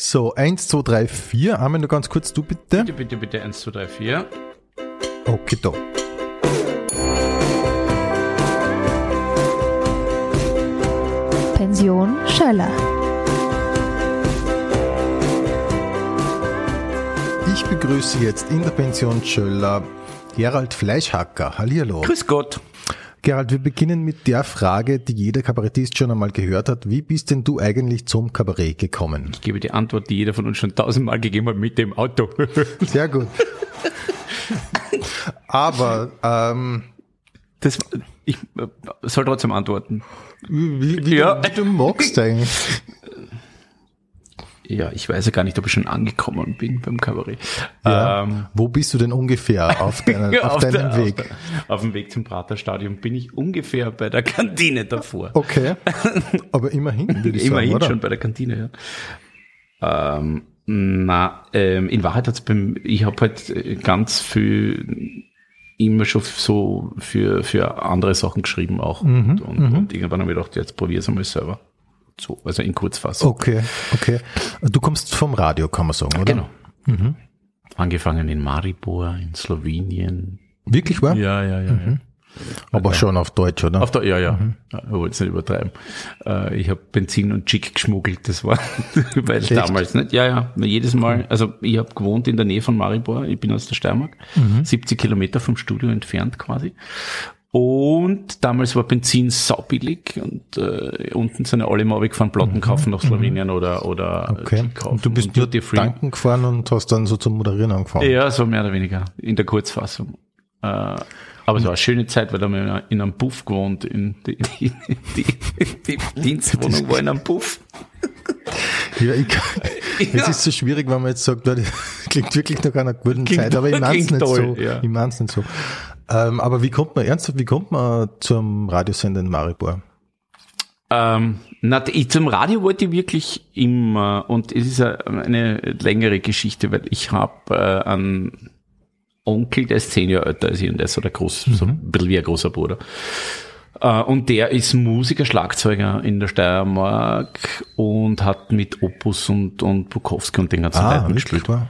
So, 1, 2, 3, 4. Armin, nur ganz kurz, du bitte. Bitte, bitte, bitte, 1, 2, 3, 4. Okay, da. Pension Schöller. Ich begrüße jetzt in der Pension Schöller Gerald Fleischhacker. Hallihallo. Grüß Gott. Gerald, wir beginnen mit der Frage, die jeder Kabarettist schon einmal gehört hat. Wie bist denn du eigentlich zum Kabarett gekommen? Ich gebe die Antwort, die jeder von uns schon tausendmal gegeben hat, mit dem Auto. Sehr gut. Aber ähm, Das, ich äh, soll trotzdem antworten. wie, wie, Ja. du, du magst eigentlich. Ja, ich weiß ja gar nicht, ob ich schon angekommen bin beim Kabarett. Ja. Ähm, Wo bist du denn ungefähr auf, deinen, ja, auf deinem der- Weg? Auf, auf dem Weg zum Praterstadion bin ich ungefähr bei der Kantine davor. Okay. Aber immerhin, würde ich Immerhin sagen, oder? schon bei der Kantine, ja. Ähm, na, ähm, in Wahrheit hat's beim, ich habe halt äh, ganz viel immer schon so für, für andere Sachen geschrieben auch. Mhm, und, und, und irgendwann habe ich gedacht, jetzt probier's einmal selber. So, also in Kurzfassung. Okay, okay. Du kommst vom Radio, kann man sagen, oder? Genau. Angefangen in Maribor, in Slowenien. Wirklich wahr? Ja, ja, ja. ja. Aber schon auf Deutsch, oder? Auf der, ja, ja. ja ich wollte es nicht übertreiben. Äh, ich habe Benzin und Chick geschmuggelt, das war, weil damals nicht. Ja, ja, jedes Mal. Also ich habe gewohnt in der Nähe von Maribor, ich bin aus der Steiermark, 70 Kilometer vom Studio entfernt quasi. Und damals war Benzin saubillig und äh, unten sind ja alle mal gefahren, Platten kaufen nach Slowenien oder oder okay. Kaufen Und du bist und nur Duty Free. tanken gefahren und hast dann so zum Moderieren angefangen. Ja, so mehr oder weniger, in der Kurzfassung. Äh, aber es war eine schöne Zeit, weil da haben wir in einem Puff gewohnt. In die, die, die, die Dienstwohnung war in einem Puff. Ja, ich, es ist so schwierig, wenn man jetzt sagt, ja, das klingt wirklich nach einer guten Klingt- Zeit, aber ich mein's klingt nicht so. ja. Ich nicht so. Ähm, aber wie kommt man, ernsthaft, wie kommt man zum Radiosender in Maribor? Ähm, na, ich, zum Radio wollte ich wirklich immer, und es ist eine, längere Geschichte, weil ich habe äh, einen Onkel, der ist zehn Jahre älter als ich und der ist so der groß, so ein bisschen wie ein großer Bruder. Äh, und der ist Musiker, Schlagzeuger in der Steiermark und hat mit Opus und, und Bukowski und den ganzen Leuten gespielt. Ah?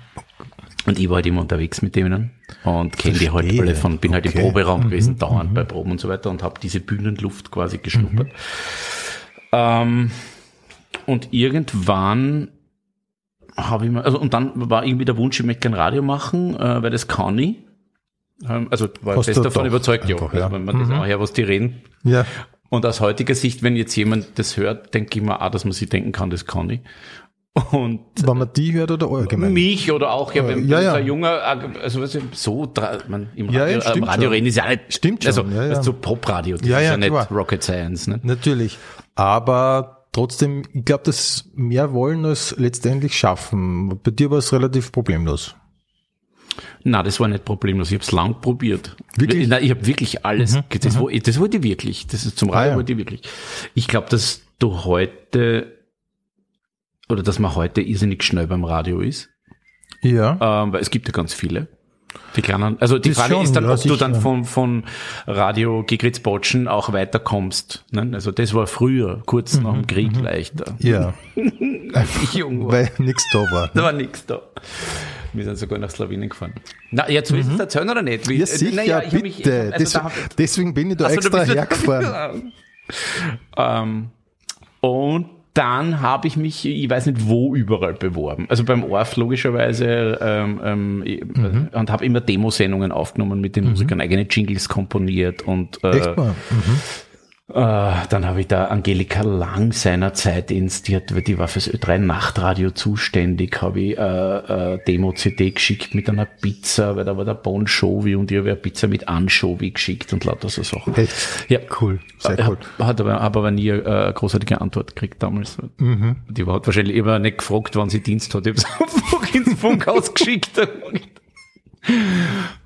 Und ich war halt immer unterwegs mit denen und kenne die halt alle von, bin halt im Okay. Mhm, Proberaum gewesen, dauernd bei Proben und so weiter und habe diese Bühnenluft quasi geschnuppert. Ähm, und irgendwann habe ich mal, also und dann war irgendwie der Wunsch, ich möchte kein Radio machen, äh, weil das kann ich. Ähm, also war ich fest davon doch überzeugt, ja. einfach, Also ja. wenn man das auch her, was die reden. Ja. Und aus heutiger Sicht, wenn jetzt jemand das hört, denke ich mir auch, dass man sich denken kann, das kann ich. Und Wenn man die hört oder allgemein? mich oder auch, ja, wenn Ja, wenn ja. so ein junger, also was ich, so, man, im Ja, Radio, ja, im Radio reden ist ja nicht, Stimmt schon, also, ja, ja. so Popradio, das Ja, ist ja, ja, nicht klar. Rocket Science, ne? Natürlich. Aber trotzdem, ich glaube, dass mehr wollen als letztendlich schaffen. Bei dir war es relativ problemlos. Na, das war nicht problemlos. Ich habe es lang probiert. Wirklich? Mhm, Nein, ich habe wirklich alles. das, wo- das wollte ich wirklich. Das ist zum Radio Ah, ja. wollte ich wirklich. Ich glaube, dass du heute oder dass man heute irrsinnig schnell beim Radio ist, Ja. ähm, weil es gibt ja ganz viele. Die kleinen, also die Das Frage schon, ist dann, ja, ob du dann von, von Radio Gegritz Botschen auch weiterkommst. Ne? Also das war früher, kurz nach dem Krieg leichter. Mhm, Ja. Als ich jung war. Weil nichts da war. Da war nichts da. Wir sind sogar nach Slowenien gefahren. Na, jetzt willst du es erzählen oder nicht? Wie, Mhm. Ja, äh, sicher, naja, ich hab mich- bitte. also Des- da hab- deswegen bin ich da Ach so, du extra hergefahren. ähm, und dann habe ich mich, ich weiß nicht wo, überall beworben. Also beim ORF logischerweise ähm, ähm, Mhm. und habe immer Demosendungen aufgenommen mit den Musikern, eigene Jingles komponiert und äh, Echt mal? Mhm. Äh, dann habe ich da Angelika Lang seinerzeit ins, die, hat, die war fürs Ö3 Nachtradio zuständig, habe ich äh, äh, Demo-CD geschickt mit einer Pizza, weil da war der Bon Jovi und ich habe eine Pizza mit Anchovy geschickt und lauter so Sachen. Echt? Ja, Cool. Sehr Ich cool. hab- Hat aber, hab aber nie eine äh, großartige Antwort gekriegt damals. Die hat wahrscheinlich immer nicht gefragt, wann sie Dienst hat. Ich habe es einfach ins Funkhaus geschickt.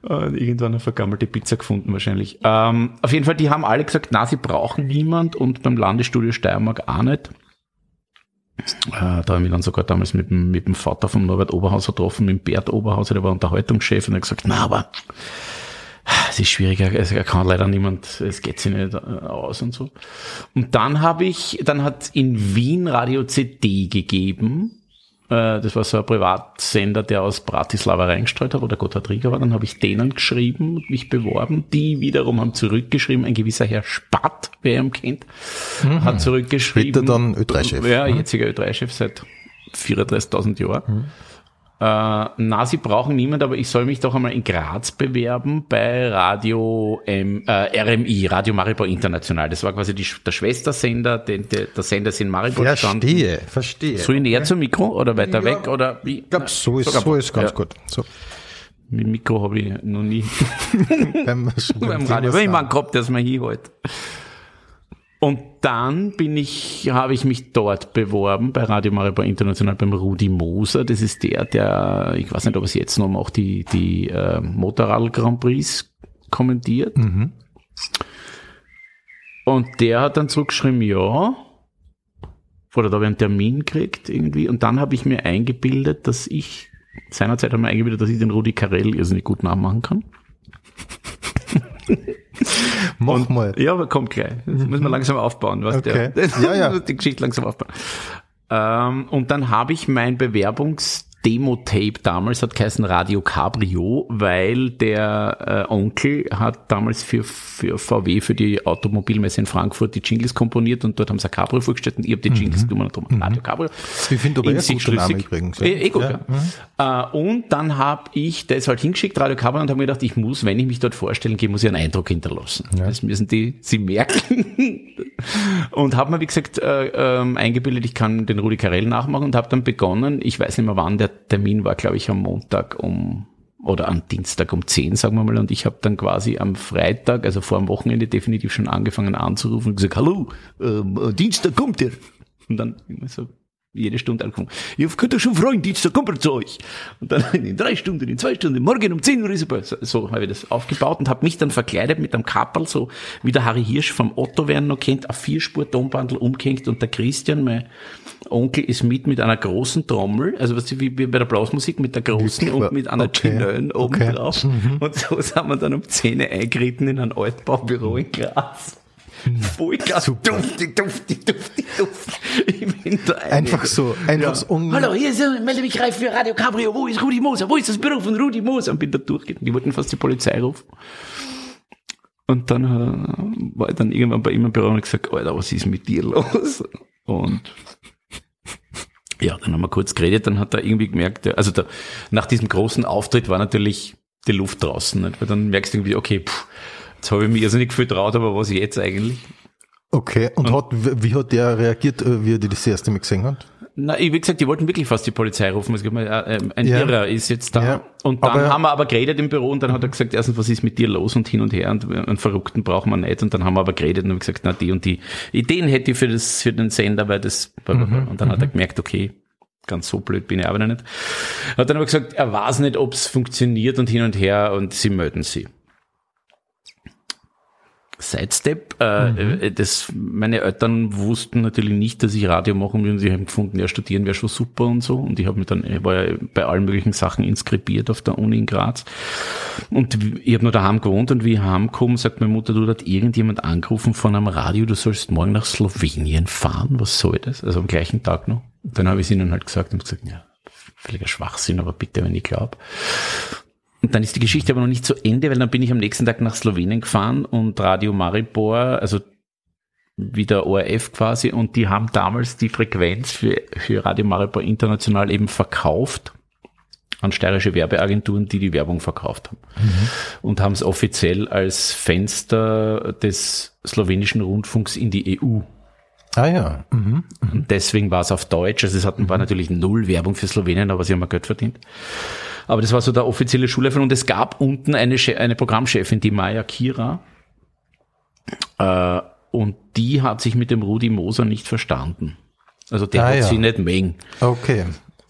Irgendwann eine vergammelte Pizza gefunden wahrscheinlich. Ähm, auf jeden Fall, die haben alle gesagt, na, sie brauchen niemand und beim Landesstudio Steiermark auch nicht. Äh, da habe ich mich dann sogar damals mit dem, mit dem Vater von Norbert Oberhauser getroffen, mit dem Bert Oberhauser, der war Unterhaltungschef und er hat gesagt, na, aber es ist schwieriger, er kann leider niemand, es geht sich nicht äh, aus und so. Und dann habe ich, dann hat in Wien Radio CD gegeben, das war so ein Privatsender, der aus Bratislava reingestreut hat, oder Gotthard Rieger war. Dann habe ich denen geschrieben und mich beworben. Die wiederum haben zurückgeschrieben, ein gewisser Herr Spatt, wer ihn kennt, mhm. hat zurückgeschrieben. Später dann Ö3-Chef. Ja, mhm. jetziger Ö3-Chef seit 34.000 Jahren. Mhm. Äh, na, sie brauchen niemand, aber ich soll mich doch einmal in Graz bewerben bei Radio M, äh, RMI, Radio Maribor International. Das war quasi die, der Schwestersender, den, der, der Sender ist in Maribor Verstehe, standen. verstehe. So näher okay. zum Mikro oder weiter ja, weg oder wie? Ich glaube, so ist, so ist ganz ja. gut. So. Mit Mikro habe ich noch nie beim, beim Radio, aber ich meine gehabt, dass man hier halt. Und dann bin ich, habe ich mich dort beworben bei Radio Maribor International beim Rudi Moser. Das ist der, der, ich weiß nicht, ob es jetzt noch macht, die, die äh, Motorrad Grand Prix kommentiert. Mhm. Und der hat dann zurückgeschrieben, ja, oder da habe ich einen Termin gekriegt irgendwie. Und dann habe ich mir eingebildet, dass ich, seinerzeit haben wir eingebildet, dass ich den Rudi Carell irrsinnig gut nachmachen kann. Mach und, mal. Ja, aber kommt gleich. Das müssen wir langsam aufbauen. Was okay. der, ja, ja. die Geschichte langsam aufbauen. Ähm, und dann habe ich mein Bewerbungs Demo-Tape damals hat geheißen Radio Cabrio, weil der äh, Onkel hat damals für, für VW, für die Automobilmesse in Frankfurt, die Jingles komponiert und dort haben sie ein Cabrio vorgestellt und ich habe die Jingles mhm. genommen und darum Radio Cabrio. Ich finde aber ein guter Name übrigens. Ja. Eh, eh gut, ja. ja. Mhm. Äh, und dann habe ich das halt hingeschickt, Radio Cabrio, und habe mir gedacht, ich muss, wenn ich mich dort vorstellen gehe, muss ich einen Eindruck hinterlassen. Ja. Das müssen die sie merken. und habe mir, wie gesagt, äh, äh, eingebildet, ich kann den Rudi Carell nachmachen und habe dann begonnen, ich weiß nicht mehr wann der Termin war, glaube ich, am Montag um oder am Dienstag um 10, sagen wir mal, und ich habe dann quasi am Freitag, also vor dem Wochenende definitiv schon angefangen anzurufen und gesagt, hallo, ähm, äh, Dienstag kommt er. Und dann immer so jede Stunde angefangen. Ihr könnt euch schon freuen, Dienstag kommt er zu euch. Und dann in drei Stunden, in zwei Stunden, morgen um 10 Uhr ist er So, so habe ich das aufgebaut und habe mich dann verkleidet mit einem Kapperl, so wie der Harry Hirsch vom Otto, wer noch kennt, auf Vierspur-Tonbandel umgehängt und der Christian, mein Onkel ist mit mit einer großen Trommel, also was wie, wie bei der Blasmusik mit der großen und mit einer okay. Chinellen oben okay. drauf. Mhm. Und so sind wir dann um Zähne eingeritten in ein Altbaubüro in Graz. Vollgas, duftig, duftig, duftig. Ich bin da Einfach so, einfach ja. so Hallo, hier ist, melde mich reif für Radio Cabrio. Wo ist Rudi Moser? Wo ist das Büro von Rudi Moser? Und bin da durchgegangen. Die wollten fast die Polizei rufen. Und dann äh, war ich dann irgendwann bei ihm im Büro und gesagt, Alter, was ist mit dir los? Und ja, dann haben wir kurz geredet, dann hat er irgendwie gemerkt, also da, nach diesem großen Auftritt war natürlich die Luft draußen, nicht? weil dann merkst du irgendwie, okay, pff, jetzt habe ich mich also nicht viel traut, aber was jetzt eigentlich? Okay, und, und hat, wie hat der reagiert, äh, wie er das erste Mal gesehen hat? Na, wie gesagt, die wollten wirklich fast die Polizei rufen. Es gibt mal, äh, ein ja. Irrer ist jetzt da. Ja. Und dann aber, haben wir aber geredet im Büro und dann hat er gesagt, erstens, was ist mit dir los und hin und her und einen Verrückten brauchen wir nicht. Und dann haben wir aber geredet und haben gesagt, na, die und die Ideen hätte ich für das, für den Sender, weil das, mhm. und dann hat er mhm. gemerkt, okay, ganz so blöd bin ich aber nicht. Hat dann aber gesagt, er weiß nicht, ob es funktioniert und hin und her und sie melden sie. Sidestep. Äh, mhm. Äh, das, meine Eltern wussten natürlich nicht, dass ich Radio machen will und sie haben gefunden, ja, studieren wäre schon super und so. Und ich habe mich dann, ich war ja bei allen möglichen Sachen inskribiert auf der Uni in Graz. Und ich habe nur daheim gewohnt und wie ich heimgekommen, sagt meine Mutter, du hat irgendjemand angerufen von einem Radio, du sollst morgen nach Slowenien fahren. Was soll das? Also am gleichen Tag noch. Dann habe ich es ihnen halt gesagt und gesagt, ja, völliger Schwachsinn, aber bitte, wenn ich glaube. Und dann ist die Geschichte aber noch nicht zu Ende, weil dann bin ich am nächsten Tag nach Slowenien gefahren und Radio Maribor, also wieder ORF quasi, und die haben damals die Frequenz für, für Radio Maribor International eben verkauft an steirische Werbeagenturen, die die Werbung verkauft haben. Mhm. Und haben es offiziell als Fenster des slowenischen Rundfunks in die EU Ah ja. Mhm. Mhm. Deswegen war es auf Deutsch. Also es hat, war natürlich null Werbung für Slowenien, aber sie haben ja Geld verdient. Aber das war so der offizielle Schullöffel und es gab unten eine, eine Programmchefin, die Maya Kira. Äh, und die hat sich mit dem Rudi Moser nicht verstanden. Also der ah, hat ja. sie nicht mengen. Okay.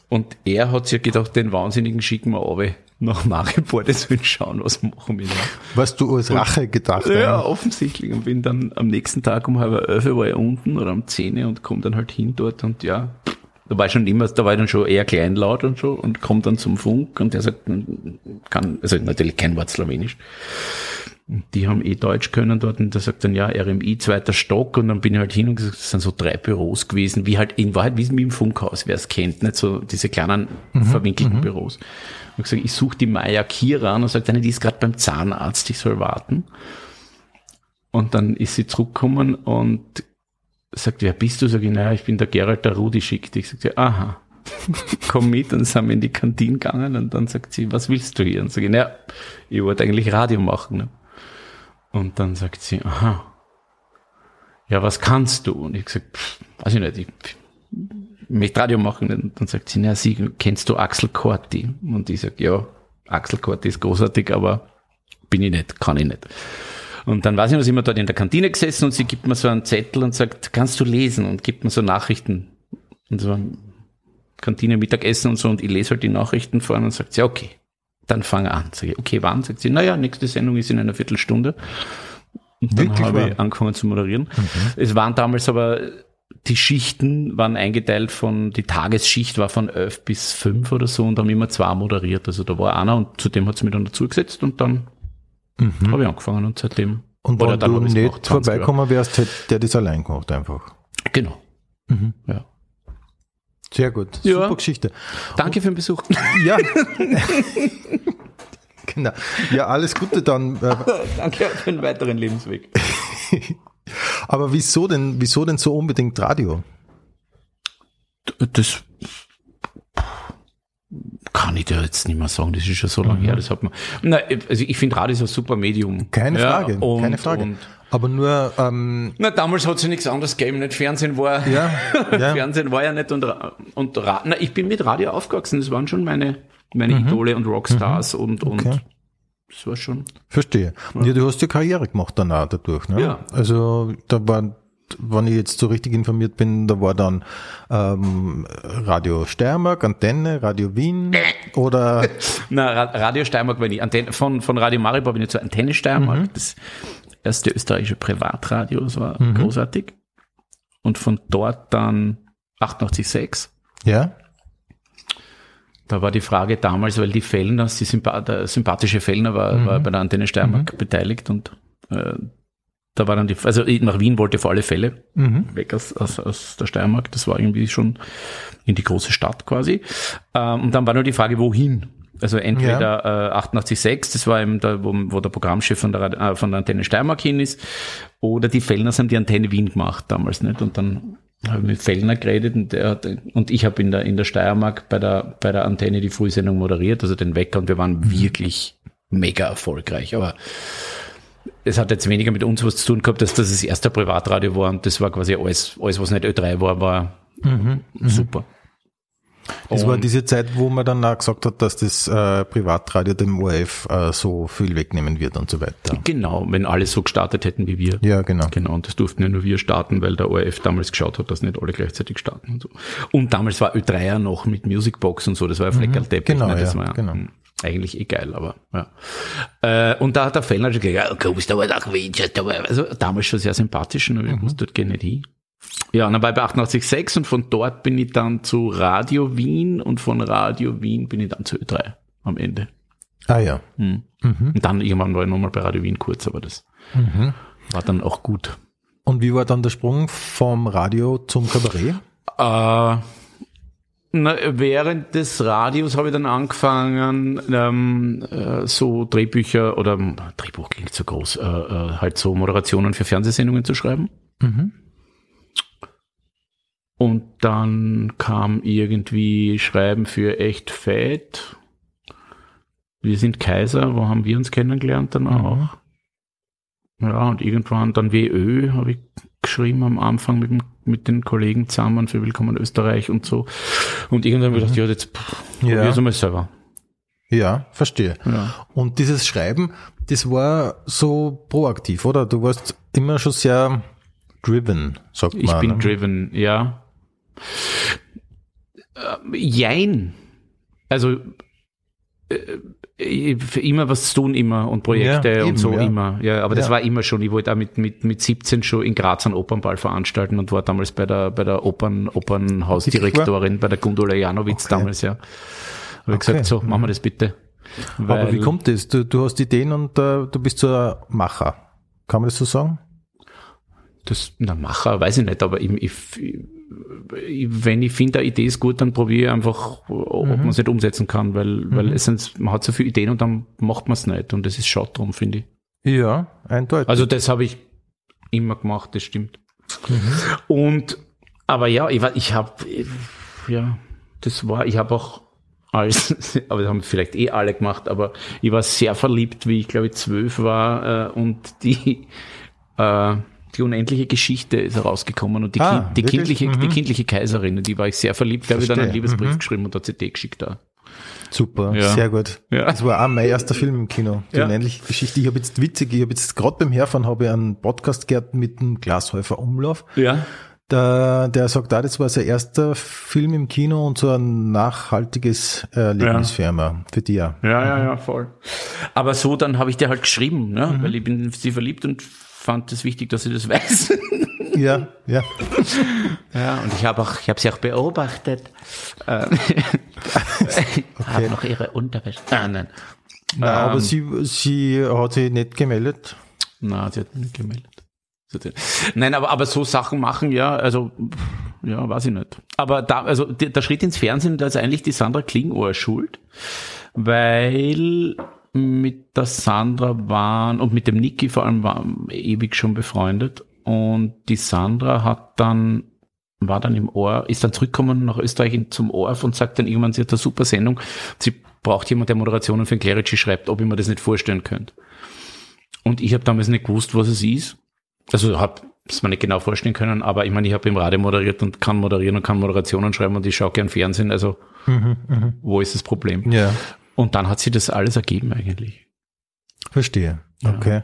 Und er hat sich gedacht, den Wahnsinnigen schicken wir runter nach Maribor, das will schauen, was machen wir da. Was du als Rache gedacht hast. Ja, offensichtlich. Und bin dann am nächsten Tag um halb elf war ich unten oder um zehn und komme dann halt hin dort und ja, da war ich schon immer, da war ich dann schon eher kleinlaut und so und kommt dann zum Funk und der sagt, kann, also natürlich kein Wort Slowenisch. Die haben eh Deutsch können dort und der sagt dann, ja, RMI, zweiter Stock und dann bin ich halt hin und gesagt, das sind so drei Büros gewesen, wie halt in Wahrheit, wie im Funkhaus, wer es kennt, nicht so diese kleinen mhm, verwinkelten mhm. Büros. Und gesagt, ich suche die Maya Kira und sagt, die ist gerade beim Zahnarzt, ich soll warten. Und dann ist sie zurückgekommen und sagt, wer bist du? Sag ich, naja, ich bin der Gerald, der Rudi schickt. Ich sagte, aha, komm mit. Und sind wir in die Kantine gegangen und dann sagt sie, was willst du hier? Und sag ich, naja, ich wollte eigentlich Radio machen. Ne? Und dann sagt sie, aha, ja, was kannst du? Und ich sag, pff, weiß ich nicht, ich, möchte Radio machen. Und dann sagt sie, naja, sie, kennst du Axel Corti? Und ich sag, ja, Axel Corti ist großartig, aber bin ich nicht, kann ich nicht. Und dann weiß ich noch, sind wir dort in der Kantine gesessen und sie gibt mir so einen Zettel und sagt, kannst du lesen? Und gibt mir so Nachrichten. Und so Kantine, Mittagessen und so. Und ich lese halt die Nachrichten vor und sagt sie, okay, dann fang an. Sag ich, okay, wann? Sagt sie, naja, nächste Sendung ist in einer Viertelstunde. Und dann Wirklich habe ich angefangen zu moderieren. Mhm. Es waren damals aber, die Schichten waren eingeteilt von, die Tagesschicht war von elf bis fünf oder so und haben immer zwei moderiert. Also da war einer und zudem hat sie mich dann dazugesetzt und dann Mhm. Habe ich angefangen und seitdem. Und wenn du nicht vorbeikommen wärst, hätte der das allein gemacht einfach. Genau. Mhm. Ja. Sehr gut. Super ja. Geschichte. Danke und, für den Besuch. Ja. genau. Ja, alles Gute dann. Äh, Danke für den weiteren Lebensweg. Aber wieso denn, wieso denn so unbedingt Radio? Das kann ich dir jetzt nicht mehr sagen, das ist schon so lange mhm. her, das hat man. Na, also ich finde Radio ist ein super Medium. Keine Frage, und, keine Frage. Und, aber nur. Ähm, na, damals hat sich nichts anderes gegeben, nicht Fernsehen war. Ja, ja. Fernsehen war ja nicht und, und na, ich bin mit Radio aufgewachsen. Das waren schon meine meine mhm. Idole und Rockstars mhm. und und okay. das war schon. Verstehe. Ja. ja, du hast ja Karriere gemacht danach dadurch, ne? Ja. Also da war wenn ich jetzt so richtig informiert bin, da war dann ähm, Radio Steiermark, Antenne, Radio Wien oder Na, Radio Steiermark war nicht. Antenne, von, von Radio Maribor bin ich zur Antenne Steiermark. Mhm. Das erste österreichische Privatradio, das war mhm. großartig. Und von dort dann 88.6. Ja. Da war die Frage damals, weil die Fellner, die Sympath der sympathische Fellner war, mhm. war bei der Antenne Steiermark mhm. beteiligt und äh, da war dann die, also nach Wien wollte vor alle Fälle mhm. weg aus, aus, aus der Steiermark. Das war irgendwie schon in die große Stadt quasi. Ähm, und dann war nur die Frage, wohin? Also entweder ja. äh, 88.6, das war eben da, wo, wo der Programmchef von der, äh, von der Antenne Steiermark hin ist, oder die Fellners haben die Antenne Wien gemacht damals nicht. Und dann habe ich mit Fellner geredet und, der hat, und ich habe in der, in der Steiermark bei der, bei der Antenne die Frühsendung moderiert, also den Wecker und wir waren mhm. wirklich mega erfolgreich. Aber es hat jetzt weniger mit uns was zu tun gehabt, dass das das erste Privatradio war und das war quasi alles, alles was nicht Ö3 war, war mhm, mhm. super. Das und war diese Zeit, wo man dann auch gesagt hat, dass das äh, Privatradio dem ORF äh, so viel wegnehmen wird und so weiter. Genau, wenn alle so gestartet hätten wie wir. Ja, genau. Genau, und das durften ja nur wir starten, weil der ORF damals geschaut hat, dass nicht alle gleichzeitig starten und so. Und damals war Ö3 ja noch mit Musicbox und so, das war ja Fleckerlteppich. Genau, ne? das ja, war, genau. Eigentlich eh geil, aber ja. Äh, und da hat der Fellner schon gesagt, kommst aber nach Winchester. Also damals schon sehr sympathisch und ich mhm. dort gehen nicht hin. Ja, und dann war ich bei 88.6 und von dort bin ich dann zu Radio Wien und von Radio Wien bin ich dann zu Ö3 am Ende. Ah ja. Hm. Mhm. Und dann irgendwann war ich nochmal bei Radio Wien kurz, aber das mhm. war dann auch gut. Und wie war dann der Sprung vom Radio zum Kabarett? Äh, na, während des Radios habe ich dann angefangen, ähm, äh, so Drehbücher oder Drehbuch klingt so groß, äh, äh, halt so Moderationen für Fernsehsendungen zu schreiben. Mhm. Und dann kam irgendwie Schreiben für echt fett. Wir sind Kaiser, wo haben wir uns kennengelernt dann auch? Mhm. Ja, und irgendwann dann WÖ habe ich geschrieben am Anfang mit, mit den Kollegen zusammen für Willkommen Österreich und so. Und irgendwann habe ich gedacht, ja, jetzt probier es mal selber. Ja, verstehe. Ja. Und dieses Schreiben, das war so proaktiv, oder? Du warst immer schon sehr driven, sagt man. Ich bin ne? driven, ja. Äh, jein. Also immer was zu tun, immer und Projekte Ja, und eben, so ja. immer. Ja, aber das Ja. war immer schon. Ich wollte auch mit, mit, mit 17 schon in Graz einen Opernball veranstalten und war damals bei der, bei der Opern, Opernhausdirektorin, bei der Gundula Janowitz Okay. damals, ja. Habe ich Okay. gesagt, so, machen wir das bitte. Aber wie Weil- kommt das? Du, du hast Ideen und äh, du bist so ein Macher. Kann man das so sagen? Das, na, Macher, weiß ich nicht, aber ich, ich, ich, wenn ich finde, eine Idee ist gut, dann probiere ich einfach, ob man es nicht umsetzen kann, weil, weil es sind, man hat so viele Ideen und dann macht man es nicht und das ist schade drum, finde ich. Ja, eindeutig. Also das habe ich immer gemacht, das stimmt. Und, aber ja, ich, war- ich habe, ja, das war, ich habe auch als, aber das haben vielleicht eh alle gemacht, aber ich war sehr verliebt, wie ich glaube ich zwölf war äh, und die, äh, die unendliche Geschichte ist herausgekommen und die, Ah, kind, die, kindliche, die Mhm. kindliche Kaiserin, die war ich sehr verliebt, da habe ich dann einen. Liebesbrief Mhm. geschrieben und eine CD geschickt da. Super, Ja. sehr gut. Ja. Das war auch mein erster Film im Kino. Die Ja. unendliche Geschichte. Ich habe jetzt witzig, ich habe jetzt gerade beim Herfahren habe ich einen Podcast gehört mit dem Glashäufer Umlauf. Ja. Der, der sagt auch, das war sein erster Film im Kino und so ein nachhaltiges Erlebnis für ihn, für die ja. Ja, ja, ja, voll. Aber so, dann habe ich dir halt geschrieben, ne? Mhm. weil ich bin in sie verliebt und fand es wichtig, dass sie das weiß. Ja, ja. Ja, und ich habe auch, ich habe sie auch beobachtet. Ähm, Habe noch ihre Unterwäsche. Ah, nein. Aber Ähm. sie, sie hat sich nicht gemeldet. Na, sie hat nicht gemeldet. Nein, aber, aber so Sachen machen, ja, also, ja, weiß ich nicht. Aber da, also, die- der Schritt ins Fernsehen, da ist eigentlich die Sandra Klingohr schuld, weil mit der Sandra waren, und mit dem Niki vor allem waren ewig schon befreundet, und die Sandra hat dann, war dann im Ohr, ist dann zurückgekommen nach Österreich zum ORF und sagt dann irgendwann, sie hat eine super Sendung, sie braucht jemand, der Moderationen für den Clerici schreibt, ob ich mir das nicht vorstellen könnte. Und ich habe damals nicht gewusst, was es ist. Also habe es mir nicht genau vorstellen können, aber ich meine, ich habe im Radio moderiert und kann moderieren und kann Moderationen schreiben und ich schaue gern Fernsehen, also wo ist das Problem? Ja, Und dann hat sich das alles ergeben eigentlich. verstehe. Okay.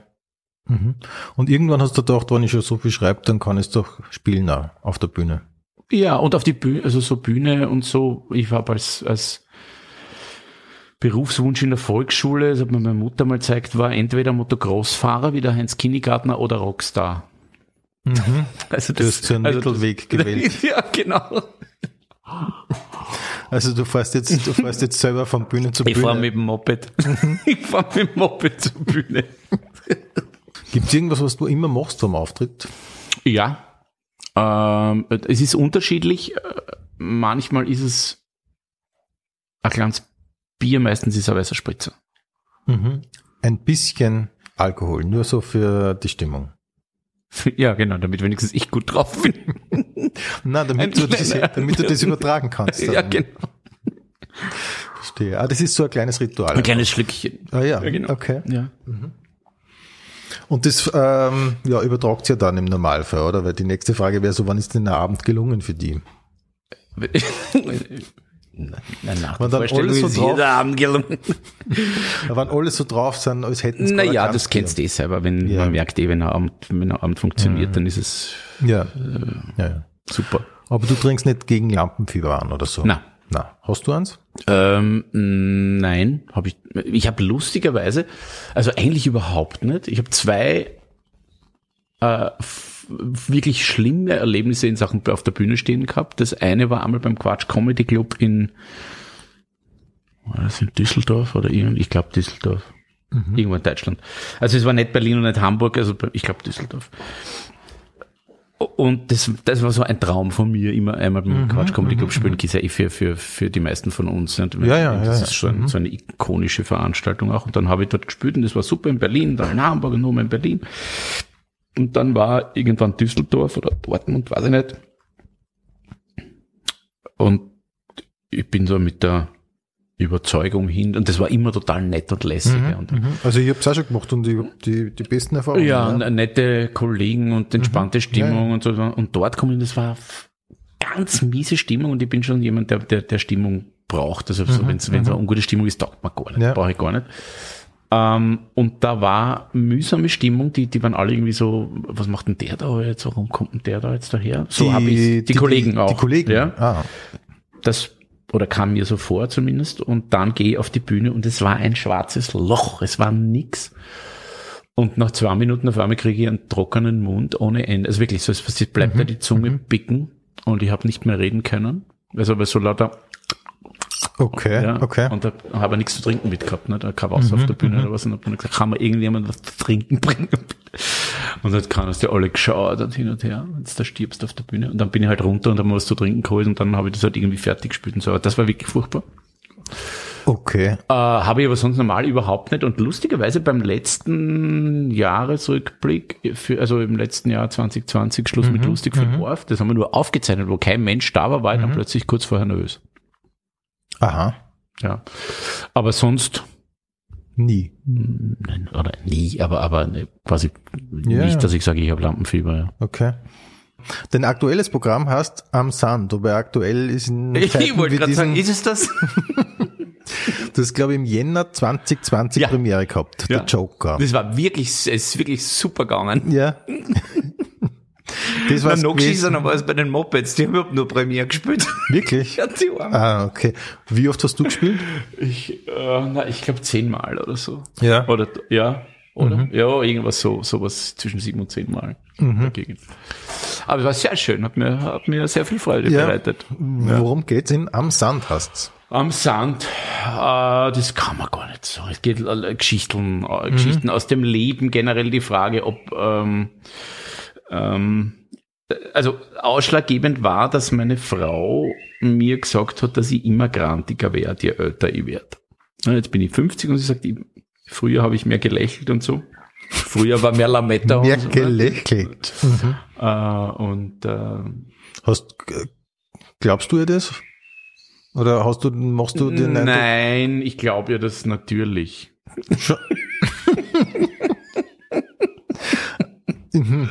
Mhm. Und irgendwann hast du gedacht, wenn ich schon so viel schreibe, dann kann ich es doch spielen auch auf der Bühne. Ja, und auf die Bühne, also so Bühne und so, ich habe als, als Berufswunsch in der Volksschule, das hat mir meine Mutter mal gezeigt, war entweder Motocross-Fahrer wie der Heinz Kinnigartner oder Rockstar. Also Du hast so einen also Mittelweg gewählt. ja, genau. Also du fährst jetzt, du fährst jetzt selber von Bühne zu Ich fahre Bühne. mit dem Moped. ich fahre mit dem Moped zur Bühne. Gibt es irgendwas, was du immer machst vom Auftritt? Ja. Ähm, es ist unterschiedlich. Äh, Manchmal ist es ein kleines Bier, meistens ist es ein weißer Spritzer. Mhm. Ein bisschen Alkohol, nur so für die Stimmung. Ja, genau, damit wenigstens ich gut drauf bin. Na, damit, du das, damit du das übertragen kannst. ja, dann. genau. Verstehe. Ah, das ist so ein kleines Ritual. Ein kleines Schlückchen. ah ja, Ja, genau. okay. Ja. Und das ähm, ja, übertragt ja dann im Normalfall, oder? Weil die nächste Frage wäre so, wann ist denn der Abend gelungen für die? Na, nach der dann so ist drauf- jeder. Wenn alle so drauf sind, als hätten sie Naja, das kennst du eh selber. Wenn Ja. man merkt eh, wenn ein Abend, wenn ein Abend funktioniert, dann ist es Ja. ja, ja. super. Aber du trinkst nicht gegen Lampenfieber an oder so? Na. Na. Hast du eins? Ähm, nein, habe ich. Ich habe lustigerweise, also eigentlich überhaupt nicht. Ich habe zwei äh, wirklich schlimme Erlebnisse in Sachen auf der Bühne stehen gehabt. Das eine war einmal beim Quatsch Comedy Club in, war das in Düsseldorf oder irgend, ich glaube Düsseldorf. Irgendwo in Deutschland. Also es war nicht Berlin und nicht Hamburg, also ich glaube Düsseldorf. Und das, das war so ein Traum von mir, immer einmal beim Quatsch Comedy Club spielen, ist ja eh für, für, für die meisten von uns. Und Ja, ja, das ja, ist ja. schon so eine ikonische Veranstaltung auch. Und dann habe ich dort gespielt und das war super in Berlin, dann in Hamburg und nochmal in Berlin. Und dann war irgendwann Düsseldorf oder Dortmund, weiß ich nicht. Und ich bin so mit der Überzeugung hin, und das war immer total nett und lässig. ja. Und, Also ich habe es auch schon gemacht und hab die, die besten Erfahrungen. ja, und nette Kollegen und entspannte Stimmung und so. Und dort komme ich, das war ganz miese Stimmung und ich bin schon jemand, der, der, der Stimmung braucht. Also so, wenn es wenn es eine ungute Stimmung ist, taugt man gar nicht, Ja. brauche ich gar nicht. Ähm, und da war mühsame Stimmung, die, die waren alle irgendwie so, was macht denn der da jetzt, warum kommt denn der da jetzt daher? So habe ich die, Kollegen auch. Die Kollegen, Ja, ah, das oder kam mir so vor zumindest. Und dann gehe ich auf die Bühne und es war ein schwarzes Loch. Es war nix. Und nach zwei Minuten auf einmal kriege ich einen trockenen Mund ohne Ende. Also wirklich, so es bleibt mhm. da die Zunge mhm. bicken und ich habe nicht mehr reden können. Also weil so lauter Okay, ja, okay. Und da habe ich nichts zu trinken mitgehabt, ne? Da kam Wasser mhm, auf der Bühne mhm. oder was und hab dann gesagt, kann man irgendjemand was zu trinken bringen? Und dann kann es dir alle geschaut und hin und her, du da stirbst auf der Bühne. Und dann bin ich halt runter und habe mir was zu trinken geholt und dann habe ich das halt irgendwie fertig gespielt und so. Aber das war wirklich furchtbar. Okay. Äh, habe ich aber sonst normal überhaupt nicht. Und lustigerweise beim letzten Jahresrückblick, für, also im letzten Jahr 2020, Schluss mhm, mit Lustig für mhm. Dorf, das haben wir nur aufgezeichnet, wo kein Mensch da war, war ich mhm. dann plötzlich kurz vorher nervös. Aha. Ja. Aber sonst nie. Nein, oder nie, aber, aber quasi ja, nicht, dass ich sage, ich habe Lampenfieber. Ja. Okay. Dein aktuelles Programm heißt Am Sand, wobei aktuell ist in Zeiten Ich wollte gerade sagen, ist es das? du hast, glaube ich, im Jänner 2020 ja. Premiere gehabt, ja. der Joker. Das war wirklich, es ist wirklich super gegangen. Ja. Das war noch geschissen war es bei den Mopeds, die haben überhaupt nur Premiere gespielt. Wirklich? ja, die waren. Ah, okay. Wie oft hast du gespielt? Ich, äh, na, ich glaube zehnmal oder so. Ja. Oder, ja, oder? Mhm. Ja, irgendwas so, sowas zwischen sieben und zehn Mal mhm. dagegen. Aber es war sehr schön, hat mir, hat mir sehr viel Freude ja. bereitet. Worum geht's in Am Sand hast am Sand, äh, das kann man gar nicht so. Es geht äh, Geschichten, äh, mhm. Geschichten aus dem Leben, generell die Frage, ob ähm, ähm, also ausschlaggebend war, dass meine Frau mir gesagt hat, dass ich immer grantiger werde, je älter ich werde. Jetzt bin ich 50 und sie sagt, ich, früher habe ich mehr gelächelt und so. Früher war mehr Lametta mehr und so. Mehr gelächelt. Mhm. Äh, und äh, hast glaubst du ihr das? Oder hast du machst du den Nein, ich glaube ihr das natürlich. Mhm.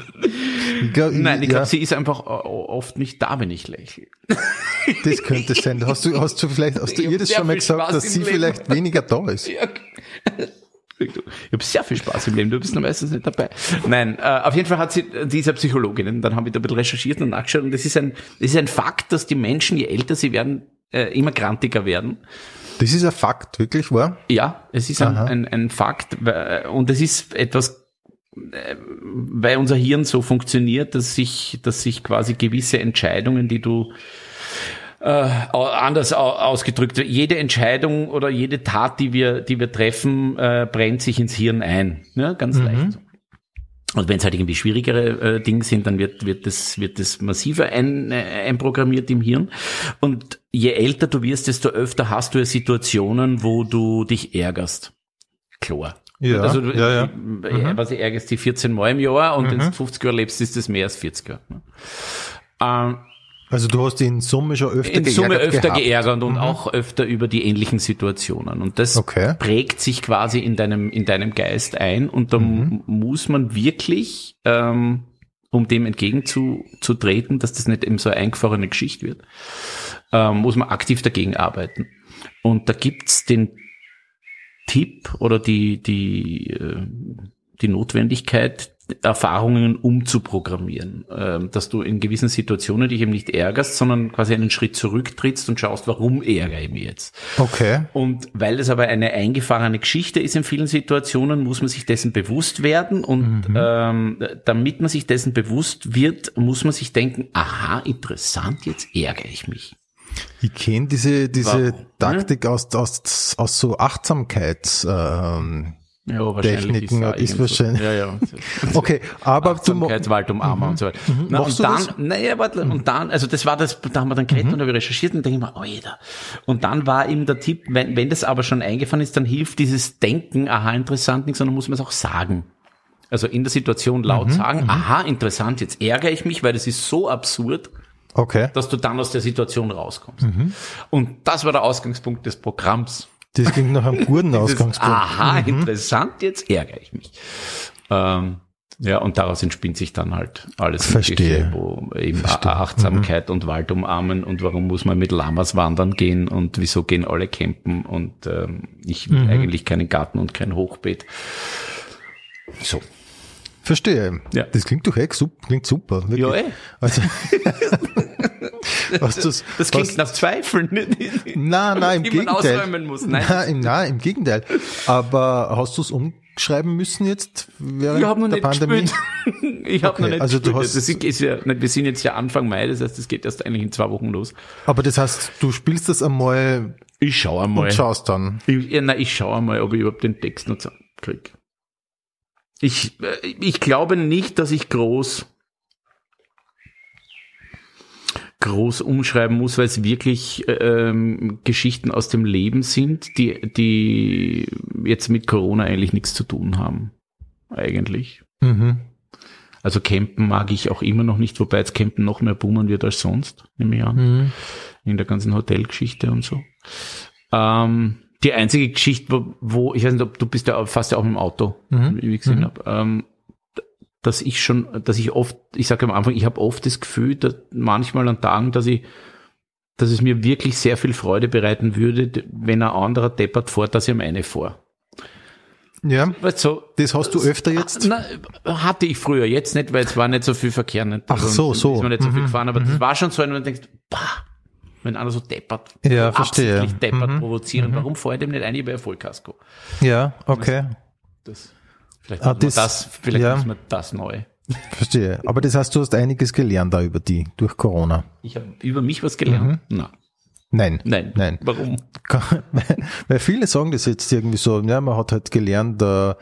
Glaub, Nein, ich glaube, ja. sie ist einfach oft nicht da, wenn ich lächle. Das könnte sein. Hast du, hast du vielleicht, hast du ihr das schon mal gesagt, Spaß dass sie Leben. vielleicht weniger da ist? Ja. Ich habe sehr viel Spaß im Leben, du bist noch meistens nicht dabei. Nein, äh, auf jeden Fall hat sie, die ist ja Psychologin, dann haben wir da ein bisschen recherchiert und nachgeschaut und das ist ein, das ist ein Fakt, dass die Menschen, je älter sie werden, äh, immer grantiger werden. Das ist ein Fakt, wirklich wahr? Ja, es ist ein, ein, ein Fakt und es ist etwas weil unser Hirn so funktioniert, dass sich, dass sich quasi gewisse Entscheidungen, die du äh, anders ausgedrückt, jede Entscheidung oder jede Tat, die wir, die wir treffen, äh, brennt sich ins Hirn ein. Ja, ganz mhm. leicht. Und wenn es halt irgendwie schwierigere äh, Dinge sind, dann wird, wird, das, wird das massiver ein, äh, einprogrammiert im Hirn. Und je älter du wirst, desto öfter hast du ja Situationen, wo du dich ärgerst. Klar. Ja, also ja, ja. Mhm. Was ich ärgerst die 14 Mal im Jahr und mhm. wenn du 50 Jahre lebst, ist das mehr als 40 Jahre. Ne? Ähm, also du hast in Summe schon öfter in geärgert. In Summe öfter gehabt. geärgert und mhm. auch öfter über die ähnlichen Situationen. Und das okay. prägt sich quasi in deinem, in deinem Geist ein und da mhm. muss man wirklich, ähm, um dem entgegenzutreten, dass das nicht eben so eine eingefahrene Geschichte wird, ähm, muss man aktiv dagegen arbeiten. Und da gibt's den Tipp oder die, die, äh, die Notwendigkeit, Erfahrungen umzuprogrammieren, ähm, dass du in gewissen Situationen dich eben nicht ärgerst, sondern quasi einen Schritt zurücktrittst und schaust, warum ärgere ich mich jetzt. Okay. Und weil das aber eine eingefahrene Geschichte ist in vielen Situationen, muss man sich dessen bewusst werden und mhm. ähm, damit man sich dessen bewusst wird, muss man sich denken, aha, interessant, jetzt ärgere ich mich. Ich kenne diese, diese Taktik aus, aus, aus so Achtsamkeits, ähm, ja, Techniken ist, ist wahrscheinlich. So. Ja, ja. Okay, aber Achtsamkeit, Wald umarmen mhm. und so weiter. Mhm. Na, und dann, naja, warte, mhm. und dann, also das war das, da haben wir dann geredet mhm. und habe recherchiert und denke ich mir, oh jeder. Und dann war eben der Tipp, wenn, wenn das aber schon eingefahren ist, dann hilft dieses Denken, aha, interessant, nicht, sondern muss man es auch sagen. Also in der Situation laut mhm. sagen, mhm. aha, interessant, jetzt ärgere ich mich, weil das ist so absurd okay. dass du dann aus der Situation rauskommst. Mhm. Und das war der Ausgangspunkt des Programms. Das klingt nach einem guten Ausgangspunkt. Aha, mhm. interessant, jetzt ärgere ich mich. Ähm, ja, und daraus entspinnt sich dann halt alles Verstehe. Wo eben Verstehe. Achtsamkeit mhm. und Wald umarmen und warum muss man mit Lamas wandern gehen und wieso gehen alle campen und ähm, ich will mhm. eigentlich keinen Garten und kein Hochbeet. So. Verstehe. Ja. Das klingt doch echt super, klingt super. Wirklich. Ja, eh. Also, Hast du's, das klingt hast, nach Zweifeln. Nein, nein, im die man Gegenteil. ausräumen muss. Nein. Nein, im, nein, im Gegenteil. Aber hast du es umschreiben müssen jetzt während Ich noch der nicht Pandemie? gespielt. Ich habe Okay, noch nicht also du hast- das ist ja, wir sind jetzt ja Anfang Mai, das heißt, es geht erst eigentlich in zwei Wochen los. Aber das heißt, du spielst das einmal Ich schaue einmal. und schaust dann. Ich, ja, nein, ich schaue einmal, ob ich überhaupt den Text noch kriege. Ich, äh, ich glaube nicht, dass ich groß, groß umschreiben muss, weil es wirklich ähm, Geschichten aus dem Leben sind, die, die jetzt mit Corona eigentlich nichts zu tun haben. Eigentlich. Mhm. Also campen mag ich auch immer noch nicht, wobei jetzt campen noch mehr boomen wird als sonst, nehme ich an Mhm. in der ganzen Hotelgeschichte und so. Ähm, die einzige Geschichte, wo, wo, ich weiß nicht, ob du bist ja fast ja auch mit dem Auto, Mhm. wie ich gesehen Mhm. habe, ähm, dass ich schon, dass ich oft, ich sage am Anfang, ich habe oft das Gefühl, dass manchmal an Tagen, dass ich, dass es mir wirklich sehr viel Freude bereiten würde, wenn ein anderer deppert fährt, dass ich am eine vor. Ja, Weißt du, so, das hast du öfter jetzt. na, hatte ich früher, jetzt nicht, weil es war nicht so viel Verkehr. Nicht, Ach so, so. Ist man nicht so viel Mhm, gefahren, aber das war schon so, wenn man denkt, bah, wenn einer so deppert, Ja, so verstehe. absichtlich deppert Mhm, provozieren, warum fährt dem nicht ein bei Vollkasko? Ja, okay. Das, vielleicht Ah, muss man das- das, vielleicht ja. muss man das neu. Verstehe. Aber das heißt, du hast einiges gelernt da über die, durch Corona. Ich habe über mich was gelernt. Na, Nein. nein. Nein. Warum? Weil viele sagen das jetzt irgendwie so, ja, man hat halt gelernt, äh,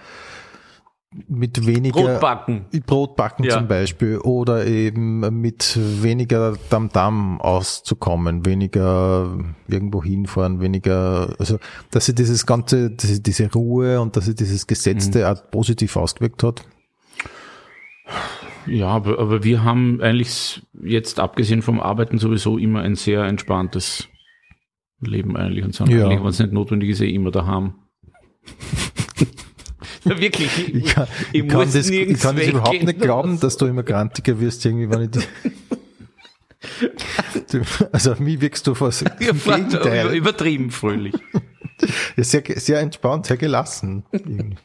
mit weniger Brotbacken. Brotbacken Ja. zum Beispiel oder eben mit weniger Tamtam auszukommen, weniger irgendwo hinfahren, weniger, also dass sie dieses ganze, diese, diese Ruhe und dass sie dieses Gesetzte Mhm. auch positiv ausgewirkt hat. Ja, aber, aber wir haben eigentlich jetzt, abgesehen vom Arbeiten, sowieso immer ein sehr entspanntes Leben eigentlich und sind Ja. eigentlich, wenn es nicht notwendig ist, eh immer daheim. wirklich. Ich kann, ich ich kann, das, ich kann das überhaupt nicht glauben, dass du immer grantiger wirst, irgendwie, wenn ich die, du, also auf mich wirkst du fast Ja, Gegenteil. übertrieben fröhlich. Ja, sehr, sehr entspannt, sehr gelassen. Nein,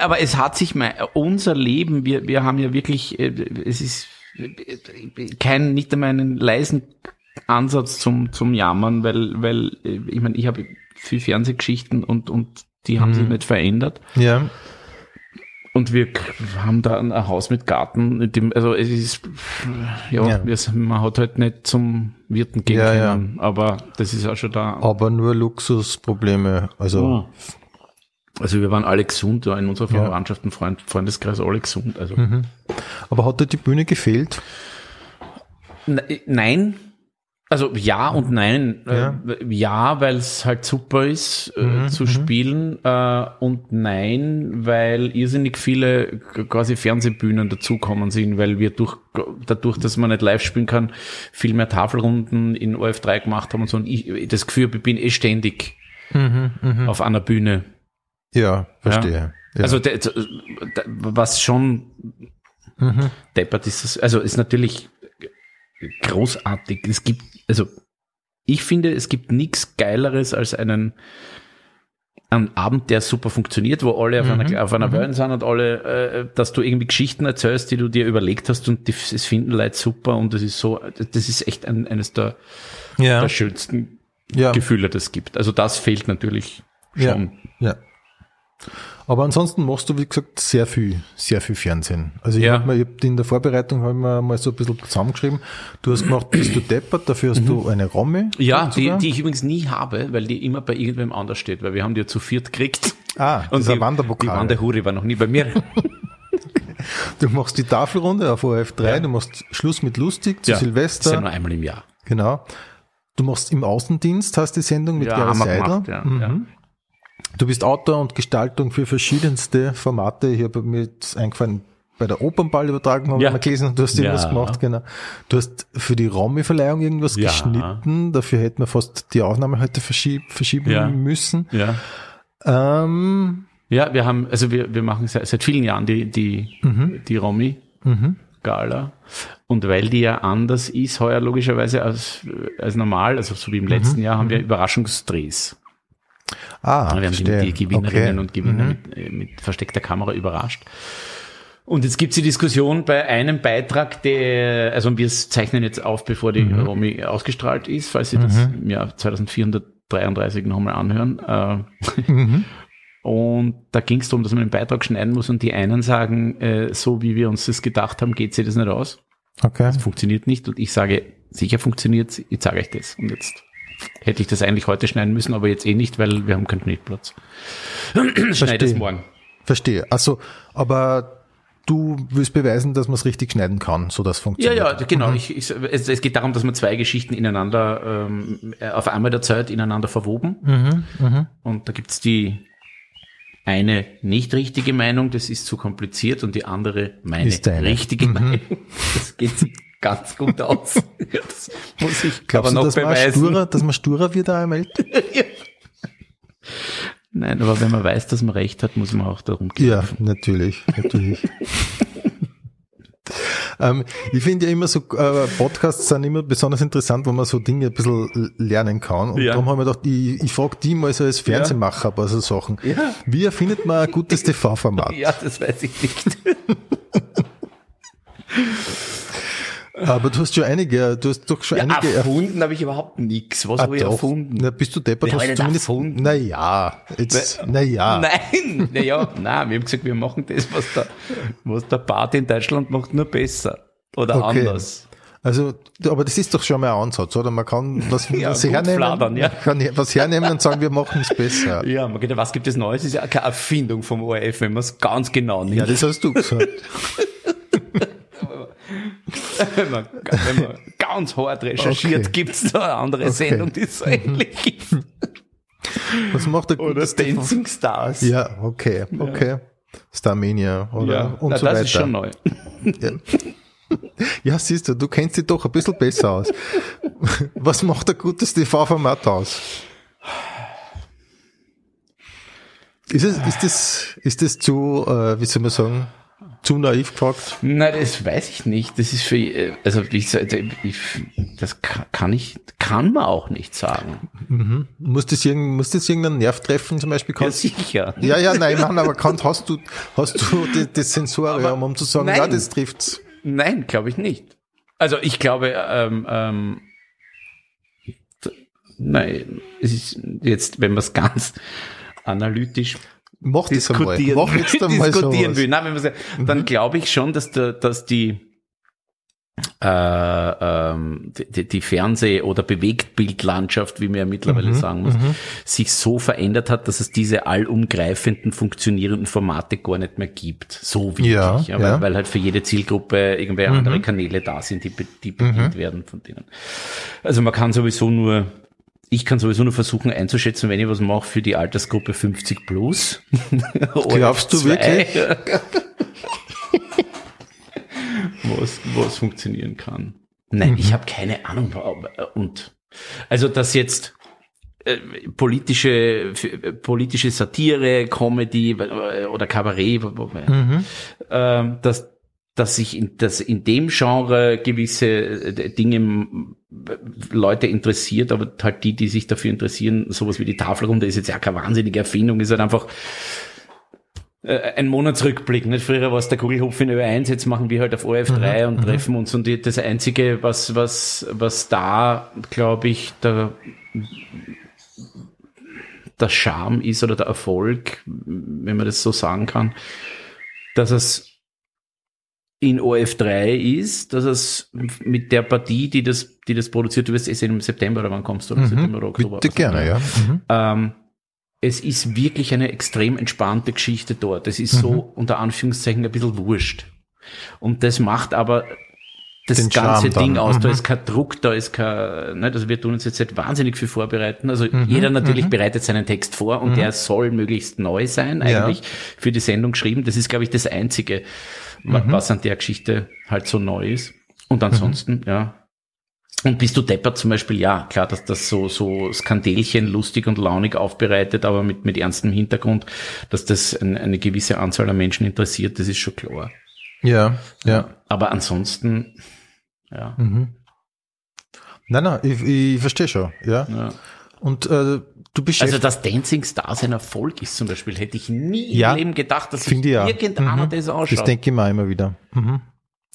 aber es hat sich mal, unser Leben, wir, wir haben ja wirklich, äh, es ist äh, kein, nicht einmal einen leisen Ansatz zum, zum Jammern, weil, weil, äh, ich meine, ich habe viel Fernsehgeschichten und, und die haben sich nicht verändert. Ja, Und wir haben da ein Haus mit Garten, mit dem, also es ist, ja, Ja. Wir, man hat halt nicht zum Wirten gehen Ja, ja. können, aber das ist auch schon da. aber nur Luxusprobleme. Also. Also wir waren alle gesund, ja, in unserer Ja. Verwandtschaft und Freund, Freundeskreis alle gesund. Also aber hat dir die Bühne gefehlt? Ne- Nein. Also ja und nein. Ja. Ja, ja weil es halt super ist äh, zu spielen äh, und nein, weil irrsinnig viele quasi Fernsehbühnen dazukommen sind, weil wir durch dadurch, dass man nicht live spielen kann, viel mehr Tafelrunden in OF3 gemacht haben und so. Und ich das Gefühl, ich bin eh ständig auf einer Bühne. Ja, verstehe. Ja. Also was schon Mhm. deppert ist das, also ist natürlich großartig. Es gibt, also ich finde, es gibt nichts Geileres als einen, einen Abend, der super funktioniert, wo alle auf einer, auf einer Wellen sind und alle, äh, dass du irgendwie Geschichten erzählst, die du dir überlegt hast und die, es finden Leute super und das ist so, das ist echt ein, eines der, ja. der schönsten ja. Gefühle, das es gibt. Also das fehlt natürlich Ja. schon. Ja. Aber ansonsten machst du, wie gesagt, sehr viel, sehr viel Fernsehen. Also ich Ja. hab ich hab in der Vorbereitung habe ich mir mal so ein bisschen zusammengeschrieben. Du hast gemacht, bist du deppert, dafür hast du eine Romme. Mhm. Ja, die, die ich übrigens nie habe, weil die immer bei irgendwem anders steht, weil wir haben die ja zu viert gekriegt. Ah, dieser die, Wanderpokal. Die Wanderhure war noch nie bei mir. Du machst die Tafelrunde auf ORF3, du machst Schluss mit lustig zu Ja, Silvester. Ist ja nur einmal im Jahr. Genau. Du machst im Außendienst, hast die Sendung mit Ja, Gary Seider. gemacht, ja, Mhm. ja. Du bist Autor und Gestaltung für verschiedenste Formate. Ich habe mir jetzt eingefallen, bei der Opernball übertragen haben Ja. wir mal gelesen und du hast irgendwas Ja. gemacht, genau. Du hast für die Romy-Verleihung irgendwas Ja. geschnitten, dafür hätten wir fast die Aufnahme heute verschieb, verschieben Ja. müssen. Ja. Ähm, Ja, wir haben, also wir, wir machen seit, seit vielen Jahren die, die, die Romy Gala. Und weil die ja anders ist, heuer logischerweise als, als normal, also so wie im letzten Jahr, haben wir Überraschungsdrehs. Ah, wir haben die, verstehe. die Gewinnerinnen Okay. und Gewinner mit, äh, mit versteckter Kamera überrascht. Und jetzt gibt's die Diskussion bei einem Beitrag, der, also wir zeichnen jetzt auf, bevor die mhm. Romy ausgestrahlt ist, falls Sie mhm. das im Jahr 2433 nochmal anhören. Äh, mhm. Und da ging es darum, dass man den Beitrag schneiden muss und die einen sagen, äh, so wie wir uns das gedacht haben, geht sich das nicht aus. Okay. Das funktioniert nicht. Und ich sage, sicher funktioniert ich sage euch das. Und jetzt hätte ich das eigentlich heute schneiden müssen, aber jetzt eh nicht, weil wir haben keinen Schnittplatz. Schneide es morgen. Verstehe. Also, aber du willst beweisen, dass man es richtig schneiden kann, so dass funktioniert. Ja, ja, genau. Mhm. Ich, ich, es, es, geht darum, dass man zwei Geschichten ineinander ähm, auf einmal der Zeit ineinander verwoben. Mhm, mh. Und da gibt's die eine nicht richtige Meinung, das ist zu kompliziert und die andere meine richtige mhm. Meinung. Das geht ganz gut aus. Das muss ich Glaubst aber noch du, dass beweisen. Man sturer, dass man sturer wird einmal? Nein, aber wenn man weiß, dass man recht hat, muss man auch darum kämpfen. Ja, natürlich, natürlich. Ähm, ich finde ja immer so, äh, Podcasts sind immer besonders interessant, wo man so Dinge ein bisschen lernen kann. Und ja. darum haben wir gedacht, ich, ich frage die mal so als Fernsehmacher bei so Sachen. Ja. Wie erfindet man ein gutes TV-Format? Ja, das weiß ich nicht. Aber du hast schon einige, du hast doch schon ja, einige erfunden habe ich überhaupt nichts. Was ah, habe ich erfunden? Na, bist du deppert? Hast du zumindest erfunden? Na ja, jetzt, na ja. Nein, na ja, nein, wir haben gesagt, wir machen das, was der, was der Bart in Deutschland macht, nur besser. Oder okay. anders. Also, aber das ist doch schon mal ein Ansatz, oder? Man kann was, ja, was hernehmen, fladern, ja. kann was hernehmen und sagen, wir machen es besser. Ja, man geht, was gibt es Neues? Das ist ja keine Erfindung vom ORF, wenn man es ganz genau nimmt. Ja, das hast du gesagt. wenn, man, wenn man ganz hart recherchiert, okay. gibt es da eine andere okay. Sendung, die so ähnlich ist. Was macht der Oder Dancing Stars. Ja, okay, okay. Ja. Starmania oder ja. und Na, so das weiter. Das ist schon neu. Ja. ja, siehst du, du kennst dich doch ein bisschen besser aus. Was macht ein gutes TV-Format aus? Ist, es, ist, das, ist das zu, äh, wie soll man sagen, zu naiv gefragt? Nein, das weiß ich nicht. Das ist für, also ich, ich, das kann ich, kann man auch nicht sagen. Mhm. Muss das irgendein, muss das irgendeinen Nerv treffen zum Beispiel? Kannst, ja, sicher. Ja, ja, nein, Mann, aber kannst, hast du, hast du das Sensorium, aber um zu sagen, nein, ja, das trifft's? Nein, glaube ich nicht. Also ich glaube, ähm, ähm, nein, es ist jetzt, wenn man es ganz analytisch Mach diskutieren, Mach jetzt einmal diskutieren will. Nein, wenn man mhm. dann glaube ich schon, dass, der, dass die, äh, ähm, die, die Fernseh- oder Bewegtbildlandschaft, wie man ja mittlerweile mhm, sagen muss, mhm. sich so verändert hat, dass es diese allumgreifenden, funktionierenden Formate gar nicht mehr gibt. So wirklich. Ja, ja, weil, ja. weil halt für jede Zielgruppe irgendwelche mhm. andere Kanäle da sind, die, die bedient mhm. werden von denen. Also man kann sowieso nur ich kann sowieso nur versuchen einzuschätzen, wenn ich was mache für die Altersgruppe 50 plus. Glaubst du wirklich? was, was funktionieren kann. Nein, mhm. ich habe keine Ahnung. Und also dass jetzt äh, politische äh, politische Satire, Comedy äh, oder Kabarett, mhm. äh, dass sich in, dass in dem Genre gewisse äh, Dinge Leute interessiert, aber halt die, die sich dafür interessieren, sowas wie die Tafelrunde ist jetzt ja keine wahnsinnige Erfindung, ist halt einfach äh, ein Monatsrückblick. Nicht? Früher war es der Kugelhupf in Ö1, jetzt machen wir halt auf OF3 mhm, und mhm. treffen uns und das Einzige, was, was, was da, glaube ich, der, der Charme ist oder der Erfolg, wenn man das so sagen kann, dass es in OF3 ist, dass es mit der Partie, die das, die das produziert, du wirst eh sehen im September oder wann kommst du? Mhm. September oder Oktober. Bitte gerne, ja. Mhm. Ähm, es ist wirklich eine extrem entspannte Geschichte dort. Es ist mhm. so unter Anführungszeichen ein bisschen wurscht. Und das macht aber das Den ganze Ding aus. Mhm. Da ist kein Druck, da ist kein, ne, also wir tun uns jetzt nicht wahnsinnig viel vorbereiten. Also mhm. jeder natürlich mhm. bereitet seinen Text vor und mhm. der soll möglichst neu sein, eigentlich, ja. für die Sendung geschrieben. Das ist, glaube ich, das Einzige mhm. was an der Geschichte halt so neu ist. Und ansonsten, mhm. ja. Und bist du deppert zum Beispiel, ja, klar, dass das so, so Skandelchen lustig und launig aufbereitet, aber mit, mit ernstem Hintergrund, dass das ein, eine gewisse Anzahl an Menschen interessiert, das ist schon klar. Ja, ja. Aber ansonsten, ja. Mhm. Nein, nein, ich, ich verstehe schon, ja. ja. Und äh, Also, dass Dancing Stars ein Erfolg ist zum Beispiel, hätte ich nie Ja, im Leben gedacht, dass ich ja. irgendeiner Mhm. das das ausschaut. denke ich mir immer wieder. Mhm.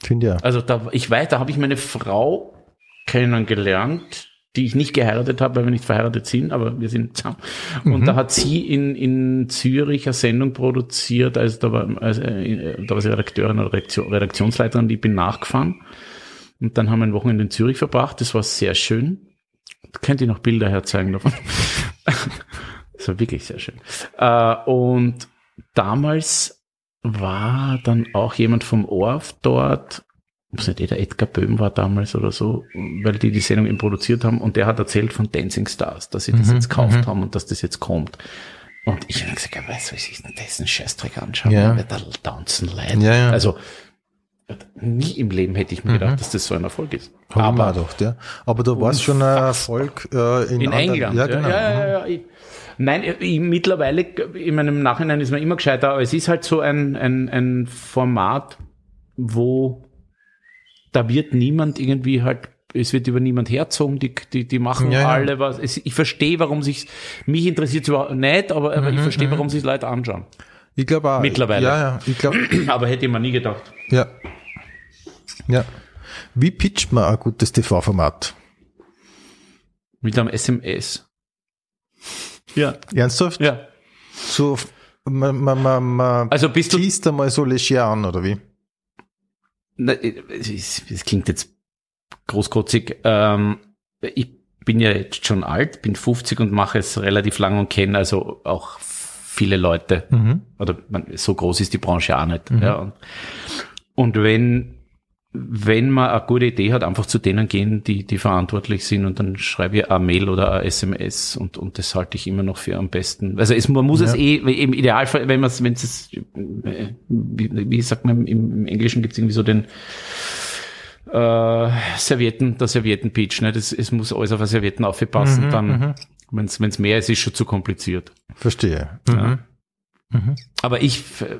Finde ich ja. Also da, ich weiß, da habe ich meine Frau kennengelernt, die ich nicht geheiratet habe, weil wir nicht verheiratet sind, aber wir sind zusammen. Und da hat sie in, in Zürich eine Sendung produziert, also da war, also, äh, da war sie Redakteurin oder Redaktion, Redaktionsleiterin, die bin nachgefahren. Und dann haben wir ein Wochenende in Zürich verbracht, das war sehr schön. Könnt ihr noch Bilder herzeigen davon. das war wirklich sehr schön. Äh, und damals war dann auch jemand vom ORF dort, muss nicht der Edgar Böhm war damals oder so, weil die die Sendung eben produziert haben und der hat erzählt von Dancing Stars, dass sie das Mhm, jetzt gekauft mhm. haben und dass das jetzt kommt. Und ich habe gesagt, ja, weißt du, was ich denn dessen Scheißdreck anschauen, Ja. ja. da tanzen leid. Ja, ja. Also nie im Leben hätte ich mir Mhm. gedacht, dass das so ein Erfolg ist. Hab Aber gedacht, ja. Aber da war es schon ein Erfolg äh, in, in anderen- England. Ja, genau. ja, ja, ja, ich, nein, ich, mittlerweile, in meinem Nachhinein ist man immer gescheiter, aber es ist halt so ein, ein, ein Format, wo da wird niemand irgendwie halt, es wird über niemand herzogen, die, die, die machen Ja, ja. alle was. Es, ich verstehe, warum sich mich interessiert überhaupt nicht, aber, aber Mhm, ich verstehe, warum sich Leute anschauen. Ich glaube auch. Mittlerweile. Ja, ja. Ich glaube, Aber hätte ich mir nie gedacht. ja. Ja. Wie pitcht man ein gutes TV-Format? Mit einem SMS. Ja, Ernsthaft? ja. So, man, man, man, man Also bist du teast einmal so leger an, oder wie? Na, es ist- es klingt jetzt großkotzig. Ähm, ich bin ja jetzt schon alt, bin 50 und mache es relativ lang und kenne also auch viele Leute. Mhm. Oder man, so groß ist die Branche auch nicht. Ja, und, und wenn, wenn man eine gute Idee hat, einfach zu denen gehen, die, die verantwortlich sind und dann schreibe ich eine Mail oder eine SMS und, und das halte ich immer noch für am besten. Also es, man muss es Ja. eh, im Idealfall, wenn man es, wenn es, äh, wie, wie sagt man, im, im Englischen gibt es irgendwie so den, äh, Servietten, der Serviettenpitch, ne? Das, es muss alles auf eine Servietten aufpassen, Mhm, dann, mhm. wenn es mehr ist, ist schon zu kompliziert. Verstehe. Mhm. Ja. Mhm. Aber ich äh,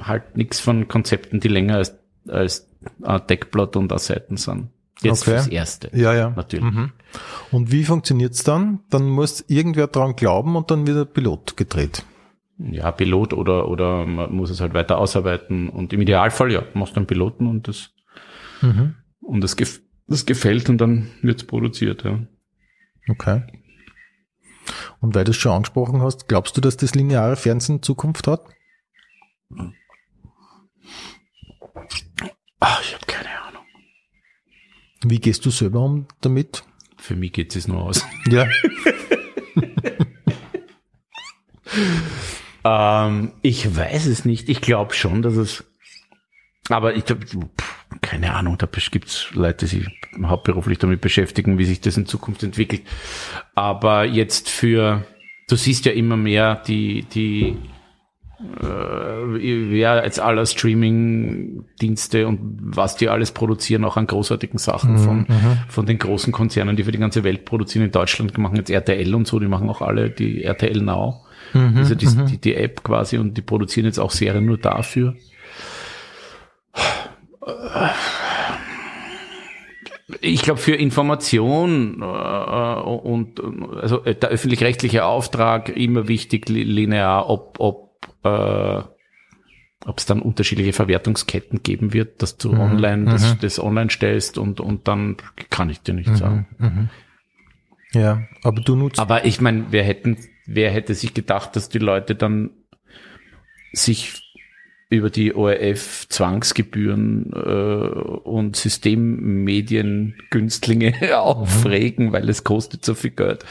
halt nichts von Konzepten, die länger als, als ein Deckblatt und eine Seiten sind. Jetzt Okay. fürs Erste. Ja, ja. Natürlich. Mhm. Und wie funktioniert's dann? Dann muss irgendwer dran glauben und dann wird der Pilot gedreht. Ja, Pilot oder, oder man muss es halt weiter ausarbeiten und im Idealfall, ja, machst du einen Piloten und das, Mhm. und das, gef das gefällt und dann wird's produziert, ja. Okay. Und weil du es schon angesprochen hast, glaubst du, dass das lineare Fernsehen Zukunft hat? Ach, ich habe keine Ahnung. Wie gehst du selber um damit? Für mich geht es nur aus. Ja. Ähm, ich weiß es nicht. Ich glaube schon, dass es. Aber ich pff, keine Ahnung, da gibt's Leute, die sich hauptberuflich damit beschäftigen, wie sich das in Zukunft entwickelt. Aber jetzt für, du siehst ja immer mehr die, die äh, ja, jetzt aller Streaming-Dienste und was die alles produzieren, auch an großartigen Sachen von, von den großen Konzernen, die für die ganze Welt produzieren. In Deutschland machen jetzt RTL und so, die machen auch alle die RTL Now. Also die, die, die App quasi und die produzieren jetzt auch Serien nur dafür. Ich glaube, für Information äh, und also äh, der öffentlich-rechtliche Auftrag immer wichtig li- linear, ob ob äh, ob es dann unterschiedliche Verwertungsketten geben wird, dass du online das, das online stellst und und dann kann ich dir nicht sagen. Ja, aber du nutzt. Aber ich meine, wer hätten, wer hätte sich gedacht, dass die Leute dann sich über die ORF Zwangsgebühren äh, und Systemmediengünstlinge aufregen, weil es kostet so viel Geld.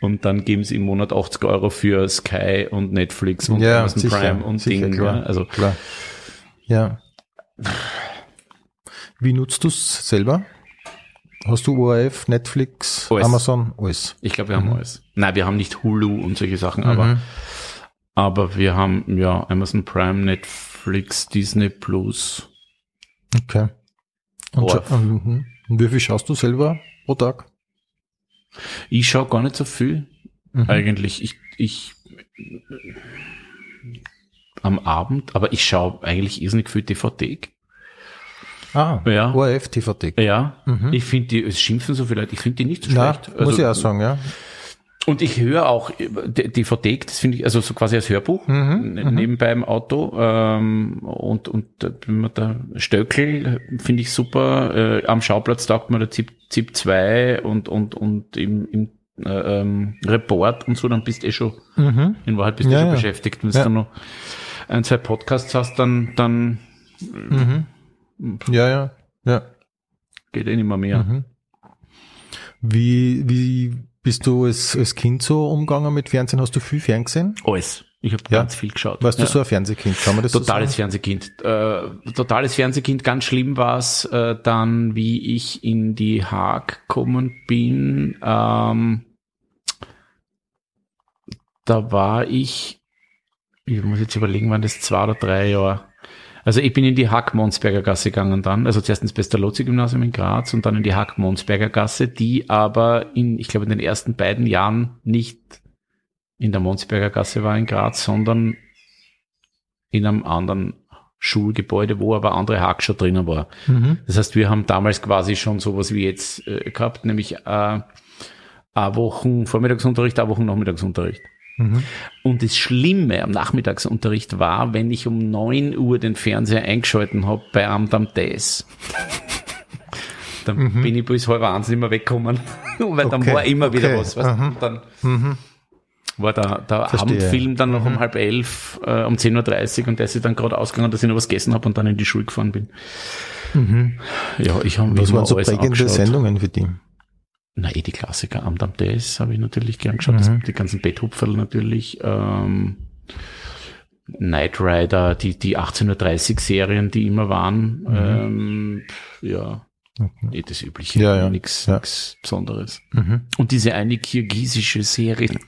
Und dann geben sie im Monat 80 Euro für Sky und Netflix und ja, Amazon sicher, Prime und sicher, Ding. klar, ja. Also klar. Ja. Wie nutzt du es selber? Hast du ORF, Netflix, Alles. Amazon, alles? ich glaube, wir haben alles. Nein, wir haben nicht Hulu und solche Sachen, aber aber wir haben ja Amazon Prime, Netflix, Disney Plus. Okay. Und, scha- mhm. und wie viel schaust du selber pro Tag? Ich schaue gar nicht so viel. Mhm. Eigentlich, ich, ich am Abend, aber ich schaue eigentlich irrsinnig viel DVD. Ah, Ja. ORF, TVT. Ja, Mhm. ich finde die, es schimpfen so viele Leute, ich finde die nicht so schlecht. Also, muss ich auch sagen, ja. Und ich höre auch DVD, das finde ich, also so quasi als Hörbuch, mhm, mhm, nebenbei im Auto. Ähm, und und der Stöckel finde ich super. Äh, am Schauplatz taugt mir der ZIP, ZIP 2 und, und, und im, im äh, ähm, Report und so, dann bist du eh schon, mhm. in Wahrheit bist du ja, schon ja. beschäftigt. Wenn du dann noch ein, zwei Podcasts hast, dann, dann mhm. ja, ja, ja. Geht eh nicht mehr mehr. Mhm. Wie, wie bist du als, als Kind so umgegangen mit Fernsehen? Hast du viel Fernsehen gesehen? Alles. Ich habe ja. ganz viel geschaut. Warst du so ein Fernsehkind? Kann man das Totales so Fernsehkind. Äh, totales Fernsehkind. Ganz schlimm war es äh, dann, wie ich in die Haag gekommen bin. Ähm, da war ich, ich muss jetzt überlegen, wann das zwei oder drei Jahre. Also ich bin in die Hack-Monsberger Gasse gegangen dann, also zuerst ins Pestalozzi-Gymnasium in Graz und dann in die Hack-Monsberger Gasse, die aber in, ich glaube, in den ersten beiden Jahren nicht in der Monsberger Gasse war in Graz, sondern in einem anderen Schulgebäude, wo aber andere Hack schon drinnen war. Mhm. Das heißt, wir haben damals quasi schon sowas wie jetzt äh, gehabt, nämlich äh, eine Wochen Vormittagsunterricht, eine Wochen Nachmittagsunterricht. Mhm. Und das Schlimme am Nachmittagsunterricht war, wenn ich um neun Uhr den Fernseher eingeschalten habe bei Amdam Days. dann mhm. bin ich bis halb eins nicht mehr weggekommen, weil okay. dann war immer okay. wieder was. Weißt? Mhm. Dann mhm. war der, der Abendfilm dann noch um mhm. halb elf, äh, um 10.30 Uhr und der ist dann gerade ausgegangen, dass ich noch was gegessen habe und dann in die Schule gefahren bin. Mhm. Ja, ich habe Was waren so prägende Sendungen für die? Na eh die Klassiker, Amt am Days habe ich natürlich gern geschaut, mhm. die ganzen Betthupferl natürlich, ähm, Knight Rider, die, die 1830 Serien, die immer waren, mhm. ähm, ja, okay. eh das Übliche, ja, ja. nichts ja. Besonderes. Mhm. Und diese eine kirgisische Serie,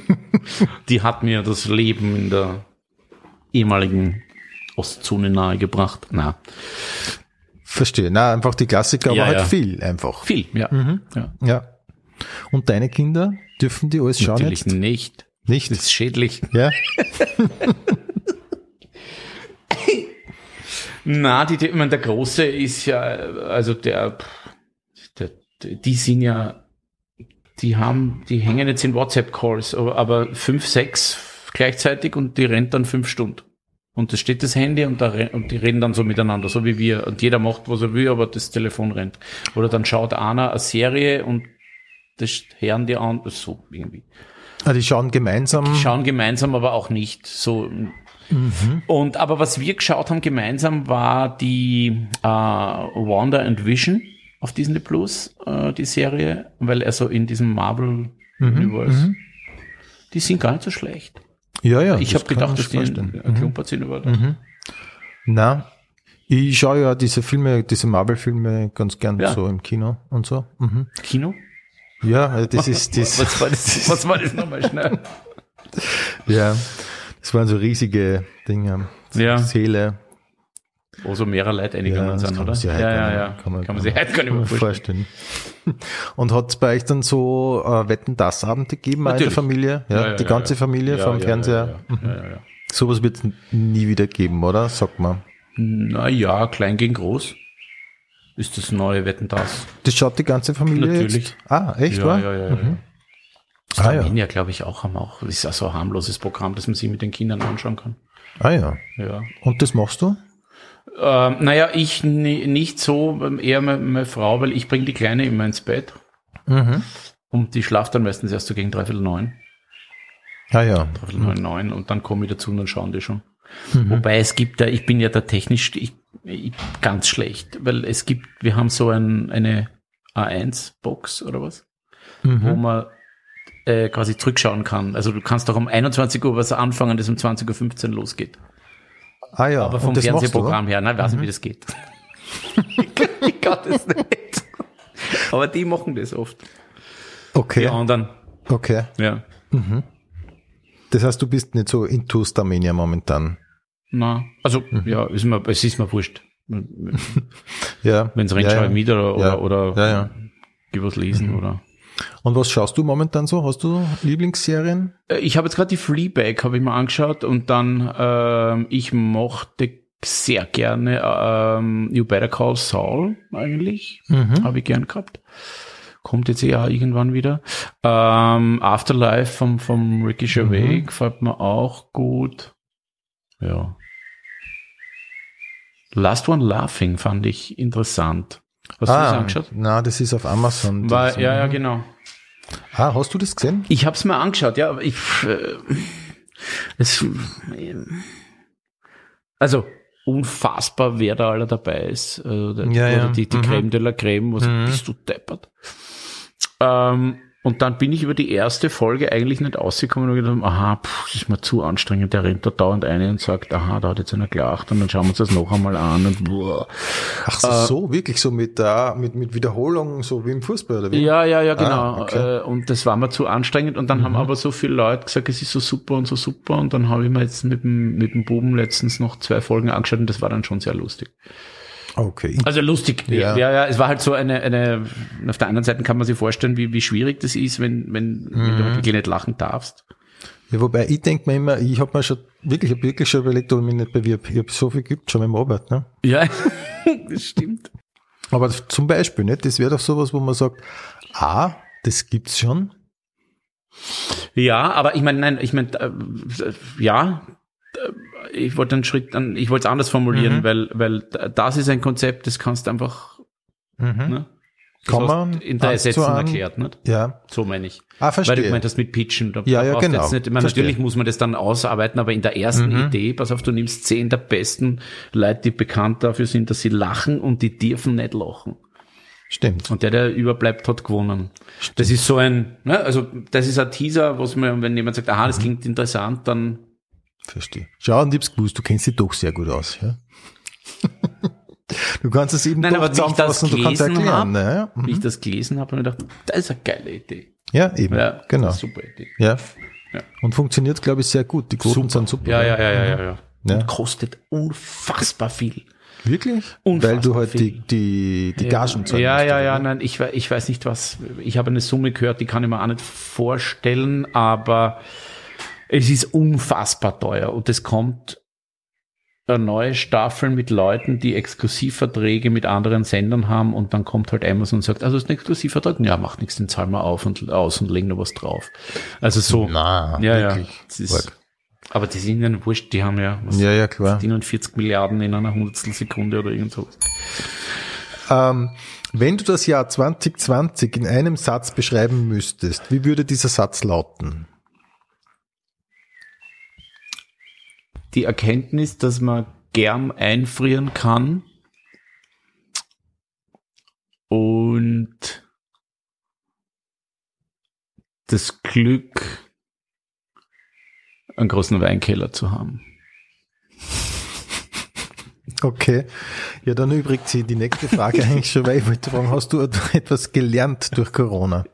die hat mir das Leben in der ehemaligen Ostzone nahegebracht. Na, Verstehe. Na, einfach die Klassiker, ja, aber halt viel einfach. Viel, ja. Mhm. ja. Ja. Und deine Kinder, dürfen die alles schauen Natürlich jetzt? nicht. Nicht? Das ist schädlich. Ja. Na, die, ich meine, der Große ist ja, also der, der, die sind ja, die haben, die hängen jetzt in WhatsApp-Calls, aber, aber fünf, sechs gleichzeitig und die rennt dann fünf Stunden. Und da steht das Handy und, da, und die reden dann so miteinander, so wie wir. Und jeder macht, was er will, aber das Telefon rennt. Oder dann schaut einer eine Serie und das hören die an, so irgendwie. Ah, die schauen gemeinsam. Die schauen gemeinsam, aber auch nicht so. Mhm. Und aber was wir geschaut haben gemeinsam war die äh, Wonder and Vision auf Disney Plus, äh, die Serie, weil er so in diesem Marvel mhm. Universe, mhm. die sind gar nicht so schlecht. Ja, ja. Ich habe gedacht, dass die ein mhm. Klumpert sind über mhm. Na, ich schaue ja diese Filme, diese Marvel-Filme ganz gern ja. so im Kino und so. Mhm. Kino? Ja, also das ist das. was war das, was war das nochmal schnell? ja, das waren so riesige Dinge. Ja. Seele. Wo so mehrere Leute eingegangen ja, sind, oder? Ja, ja, ja. Kann man, kann man sich heute gar nicht mehr vorstellen. Und hat es bei euch dann so äh, Wetten das Abende gegeben in der Familie? Ja, ja, ja die ganze Familie vom Fernseher. Ja, ja, ja. Sowas wird es nie wieder geben, oder? Sag mal. Naja, klein gegen groß. Ist das neue Wetten das? Das schaut die ganze Familie Natürlich. Jetzt? Ah, echt, ja, wahr? Ja, ja, ja. Mhm. Das ah, ja. glaube ich, auch haben auch. Das ist also ein harmloses Programm, das man sich mit den Kindern anschauen kann. Ah ja. Ja. Und das machst du? Ähm, naja, ich nicht so, eher meine, Frau, weil ich bringe die Kleine immer ins Bett. Mhm. Und die schlaft dann meistens erst so gegen dreiviertel neun. Ah ja. Dreiviertel neun, neun und dann komme ich dazu und dann schauen die schon. Mhm. Wobei es gibt da, ich bin ja da technisch ich, ich, ganz schlecht, weil es gibt, wir haben so ein, eine A1-Box oder was, mhm. wo man äh, quasi zurückschauen kann. Also du kannst doch um 21 Uhr was anfangen, das um 20.15 Uhr losgeht. Ah ja. Aber vom Fernsehprogramm her, nein, weiß nicht, mhm. wie das geht. ich kann das nicht. Aber die machen das oft. Okay. Die anderen. Okay. Ja. Mhm. Das heißt, du bist nicht so into Starmania momentan. Na, also mhm. ja, ist mir, es ist mir wurscht. ja. Wenn es rennt, ja, ja. mit oder, ja. oder, oder ja, ja. was lesen mhm. oder. Und was schaust du momentan so? Hast du Lieblingsserien? Äh, ich habe jetzt gerade die Fleabag habe ich mir angeschaut und dann ähm, ich mochte sehr gerne ähm, You Better Call Saul eigentlich, mhm. habe ich gern gehabt. kommt jetzt eh auch irgendwann wieder. Ähm, Afterlife vom, vom Ricky Gervais mhm. gefällt mir auch gut. Ja. Last One Laughing fand ich interessant. Hast ah, du das angeschaut? Na, das ist auf Amazon. War, ja, ja, genau. Ah, hast du das gesehen? Ich habe es mir angeschaut, ja, aber ich äh, es, äh, also unfassbar, wer da aller dabei ist. Also, der, ja, oder die, die mhm. Creme de la Creme, was mhm. bist du deppert. Ähm, und dann bin ich über die erste Folge eigentlich nicht ausgekommen und gedacht, aha, pff, das ist mir zu anstrengend. Der rennt da dauernd eine und sagt, aha, da hat jetzt einer gelacht und dann schauen wir uns das noch einmal an und boah. Ach so, äh, so wirklich so mit, uh, mit, mit Wiederholung, so wie im Fußball oder wie? Ja, ja, ja, genau. Ah, okay. Äh, und das war mir zu anstrengend und dann mhm. haben aber so viele Leute gesagt, es ist so super und so super und dann habe ich mir jetzt mit dem, mit dem Buben letztens noch zwei Folgen angeschaut und das war dann schon sehr lustig. Okay. Also lustig. Ja. ja, ja, es war halt so eine, eine, auf der anderen Seite kann man sich vorstellen, wie, wie schwierig das ist, wenn, wenn, mhm. wenn du halt wirklich nicht lachen darfst. Ja, wobei ich denke mir immer, ich habe mir schon wirklich, ich habe wirklich schon überlegt, ob ich mich nicht bewirb. Ich habe so viel gibt schon mit dem Arbeit, ne? Ja, das stimmt. Aber zum Beispiel, nicht? Das wäre doch sowas, wo man sagt, ah, das gibt's schon. Ja, aber ich meine, nein, ich meine, äh, ja, ich wollte einen Schritt, an, ich wollte es anders formulieren, mhm. weil, weil das ist ein Konzept, das kannst du einfach mhm. ne? Kann man in drei Sätzen erklärt, nicht? Ja. So meine ich. Ah, verstehe. Weil du gemeint hast mit Pitchen. Da ja, ja, genau. Jetzt nicht, meine, natürlich muss man das dann ausarbeiten, aber in der ersten mhm. Idee, pass auf, du nimmst zehn der besten Leute, die bekannt dafür sind, dass sie lachen und die dürfen nicht lachen. Stimmt. Und der, der überbleibt, hat gewonnen. Stimmt. Das ist so ein, ne, also das ist ein Teaser, was man, wenn jemand sagt, aha, das mhm. klingt interessant, dann Verstehe. Schau, und ich hab's gewusst, du kennst dich doch sehr gut aus, ja? Du kannst es eben Nein, doch zusammenfassen und du kannst erklären. Hab, ne? mhm. Wie ich mhm. das gelesen habe, habe ich gedacht, das ist eine geile Idee. Ja, eben. Ja, genau. Super Idee. Ja. ja. Und funktioniert, glaube ich, sehr gut. Die Quoten super. sind super. Ja, ja, ja, ja, ja. ja. ja. Und kostet unfassbar viel. Wirklich? Unfassbar Weil du halt viel. die, die, die Gagen zahlst. Ja, ja, ja, nein, ich, ich weiß nicht was. Ich habe eine Summe gehört, die kann ich mir auch nicht vorstellen, aber es ist unfassbar teuer und es kommt eine neue Staffel mit Leuten, die Exklusivverträge mit anderen Sendern haben und dann kommt halt Amazon und sagt, also ist ein Exklusivvertrag? Ja, macht nichts, den zahlen wir auf und aus und legen noch was drauf. Also so. Na, ja, wirklich. ja. Ist, aber die sind ja wurscht, die haben ja, was, ja, ja, klar. 40 Milliarden in einer Hundertstelsekunde oder irgend sowas. Ähm, wenn du das Jahr 2020 in einem Satz beschreiben müsstest, wie würde dieser Satz lauten? Die Erkenntnis, dass man gern einfrieren kann und das Glück, einen großen Weinkeller zu haben. Okay. Ja, dann übrigens sich die nächste Frage eigentlich schon, weil ich wollte fragen, hast du etwas gelernt durch Corona?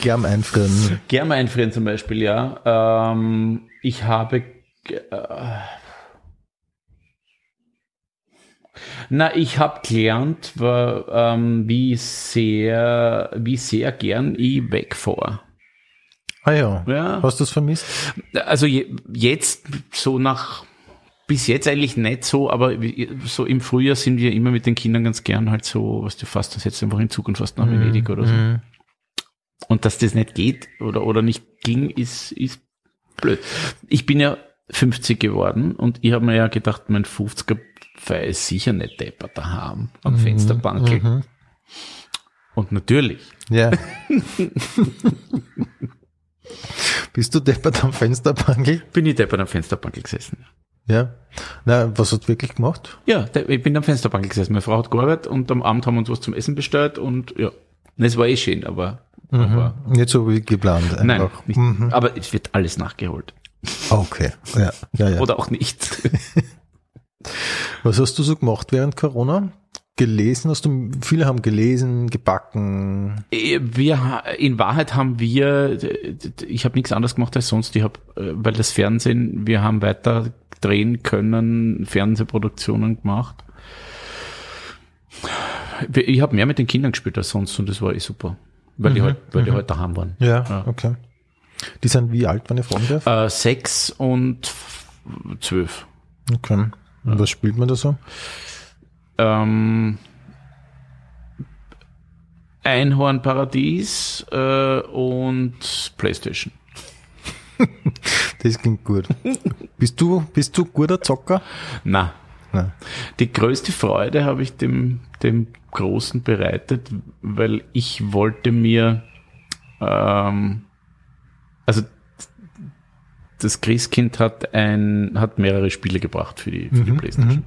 Germ einfrieren. Germ einfrieren zum Beispiel, ja. Ähm, ich habe na, ich habe gelernt, ähm, wie sehr, wie sehr gern ich wegfahre. Ah ja. ja. Hast du es vermisst? Also je, jetzt so nach bis jetzt eigentlich nicht so, aber so im Frühjahr sind wir immer mit den Kindern ganz gern halt so, was du fast, das jetzt einfach in Zug und fast nach Venedig mm, oder so. Mm. Und dass das nicht geht oder, oder nicht ging, ist, ist blöd. Ich bin ja 50 geworden und ich habe mir ja gedacht, mein 50er Pfeil ist sicher nicht deppert daheim am mhm, Fensterbankel. Mhm. Und natürlich. Ja. Bist du deppert am Fensterbankel? Bin ich deppert am Fensterbankel gesessen. Ja. Na, was hast du wirklich gemacht? Ja, ich bin am Fensterbankel gesessen. Meine Frau hat gearbeitet und am Abend haben wir uns was zum Essen bestellt und ja. Es war eh schön, aber, mhm. aber nicht so wie geplant. Einfach. Nein, nicht, mhm. aber es wird alles nachgeholt. Okay, ja, ja, ja. Oder auch nicht. Was hast du so gemacht während Corona? Gelesen hast du, viele haben gelesen, gebacken. Äh, wir, in Wahrheit haben wir, ich habe nichts anderes gemacht als sonst. Ich habe, äh, weil das Fernsehen, wir haben weiter drehen können, Fernsehproduktionen gemacht. Ich habe mehr mit den Kindern gespielt als sonst und das war eh super, weil mhm, die halt, weil mhm. die halt daheim waren. Ja, ja, okay. Die sind wie alt, wenn ich fragen darf? Äh, sechs und zwölf. Okay. Und ja. was spielt man da so? Ähm, Einhornparadies äh, und Playstation. das klingt gut. bist du, bist du guter Zocker? Na. Die größte Freude habe ich dem, dem Großen bereitet, weil ich wollte mir, ähm, also das Christkind hat ein, hat mehrere Spiele gebracht für die, für mhm, die Playstation.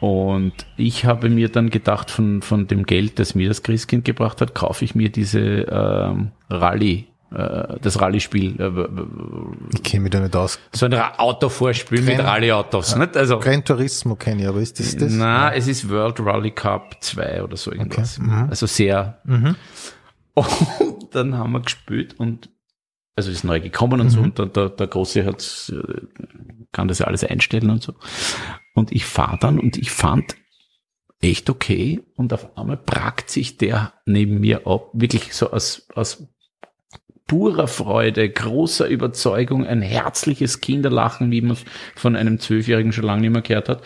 Mhm. Und ich habe mir dann gedacht, von, von dem Geld, das mir das Christkind gebracht hat, kaufe ich mir diese ähm, Rallye äh, das Rallye-Spiel. Äh, ich kenne mich da nicht aus. So ein Autovorspiel mit Rallye-Autos. Ja, nicht? Also, Gran Turismo kenne ich, aber ist das das? Na, ja. es ist World Rally Cup 2 oder so irgendwas. Okay. Mhm. Also sehr. Mhm. Und dann haben wir gespielt und also ist neu gekommen und mhm. so und der, der, der Große hat äh, kann das ja alles einstellen und so. Und ich fahre dann und ich fand echt okay und auf einmal pragt sich der neben mir ab, wirklich so aus, aus purer Freude, großer Überzeugung, ein herzliches Kinderlachen, wie man von einem Zwölfjährigen schon lange nicht mehr gehört hat.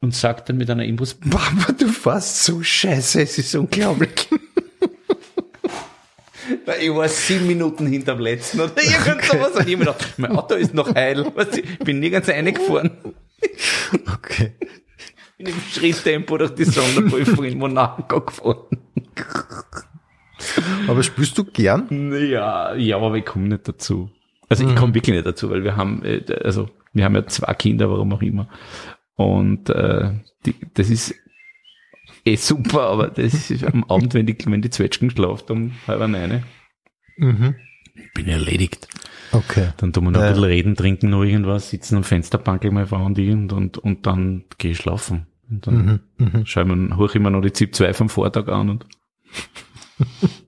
Und sagt dann mit einer Imbus, Mama, du fährst so scheiße, es ist unglaublich. Weil ich war sieben Minuten hinterm letzten oder irgend sowas. Und ich mir gedacht, mein Auto ist noch heil. Ich bin nirgends reingefahren. Okay. Bin im Schritttempo durch die Sonderprüfung in Monaco gefahren. Aber spielst du gern? Ja, ja, aber ich komme nicht dazu. Also ich komme mhm. wirklich nicht dazu, weil wir haben, äh, also wir haben ja zwei Kinder, warum auch immer. Und äh, die, das ist eh super, aber das ist am Abend, wenn die, wenn die Zwetschgen schlaft um halb eine. Mhm. Bin erledigt. Okay. Dann tun wir noch ein bisschen reden, trinken noch irgendwas, sitzen am Fensterbank meine Frau und ich und, und, und dann gehe ich schlafen. Und dann mhm, mhm. schauen wir, hoch immer noch die ZIP 2 vom Vortag an und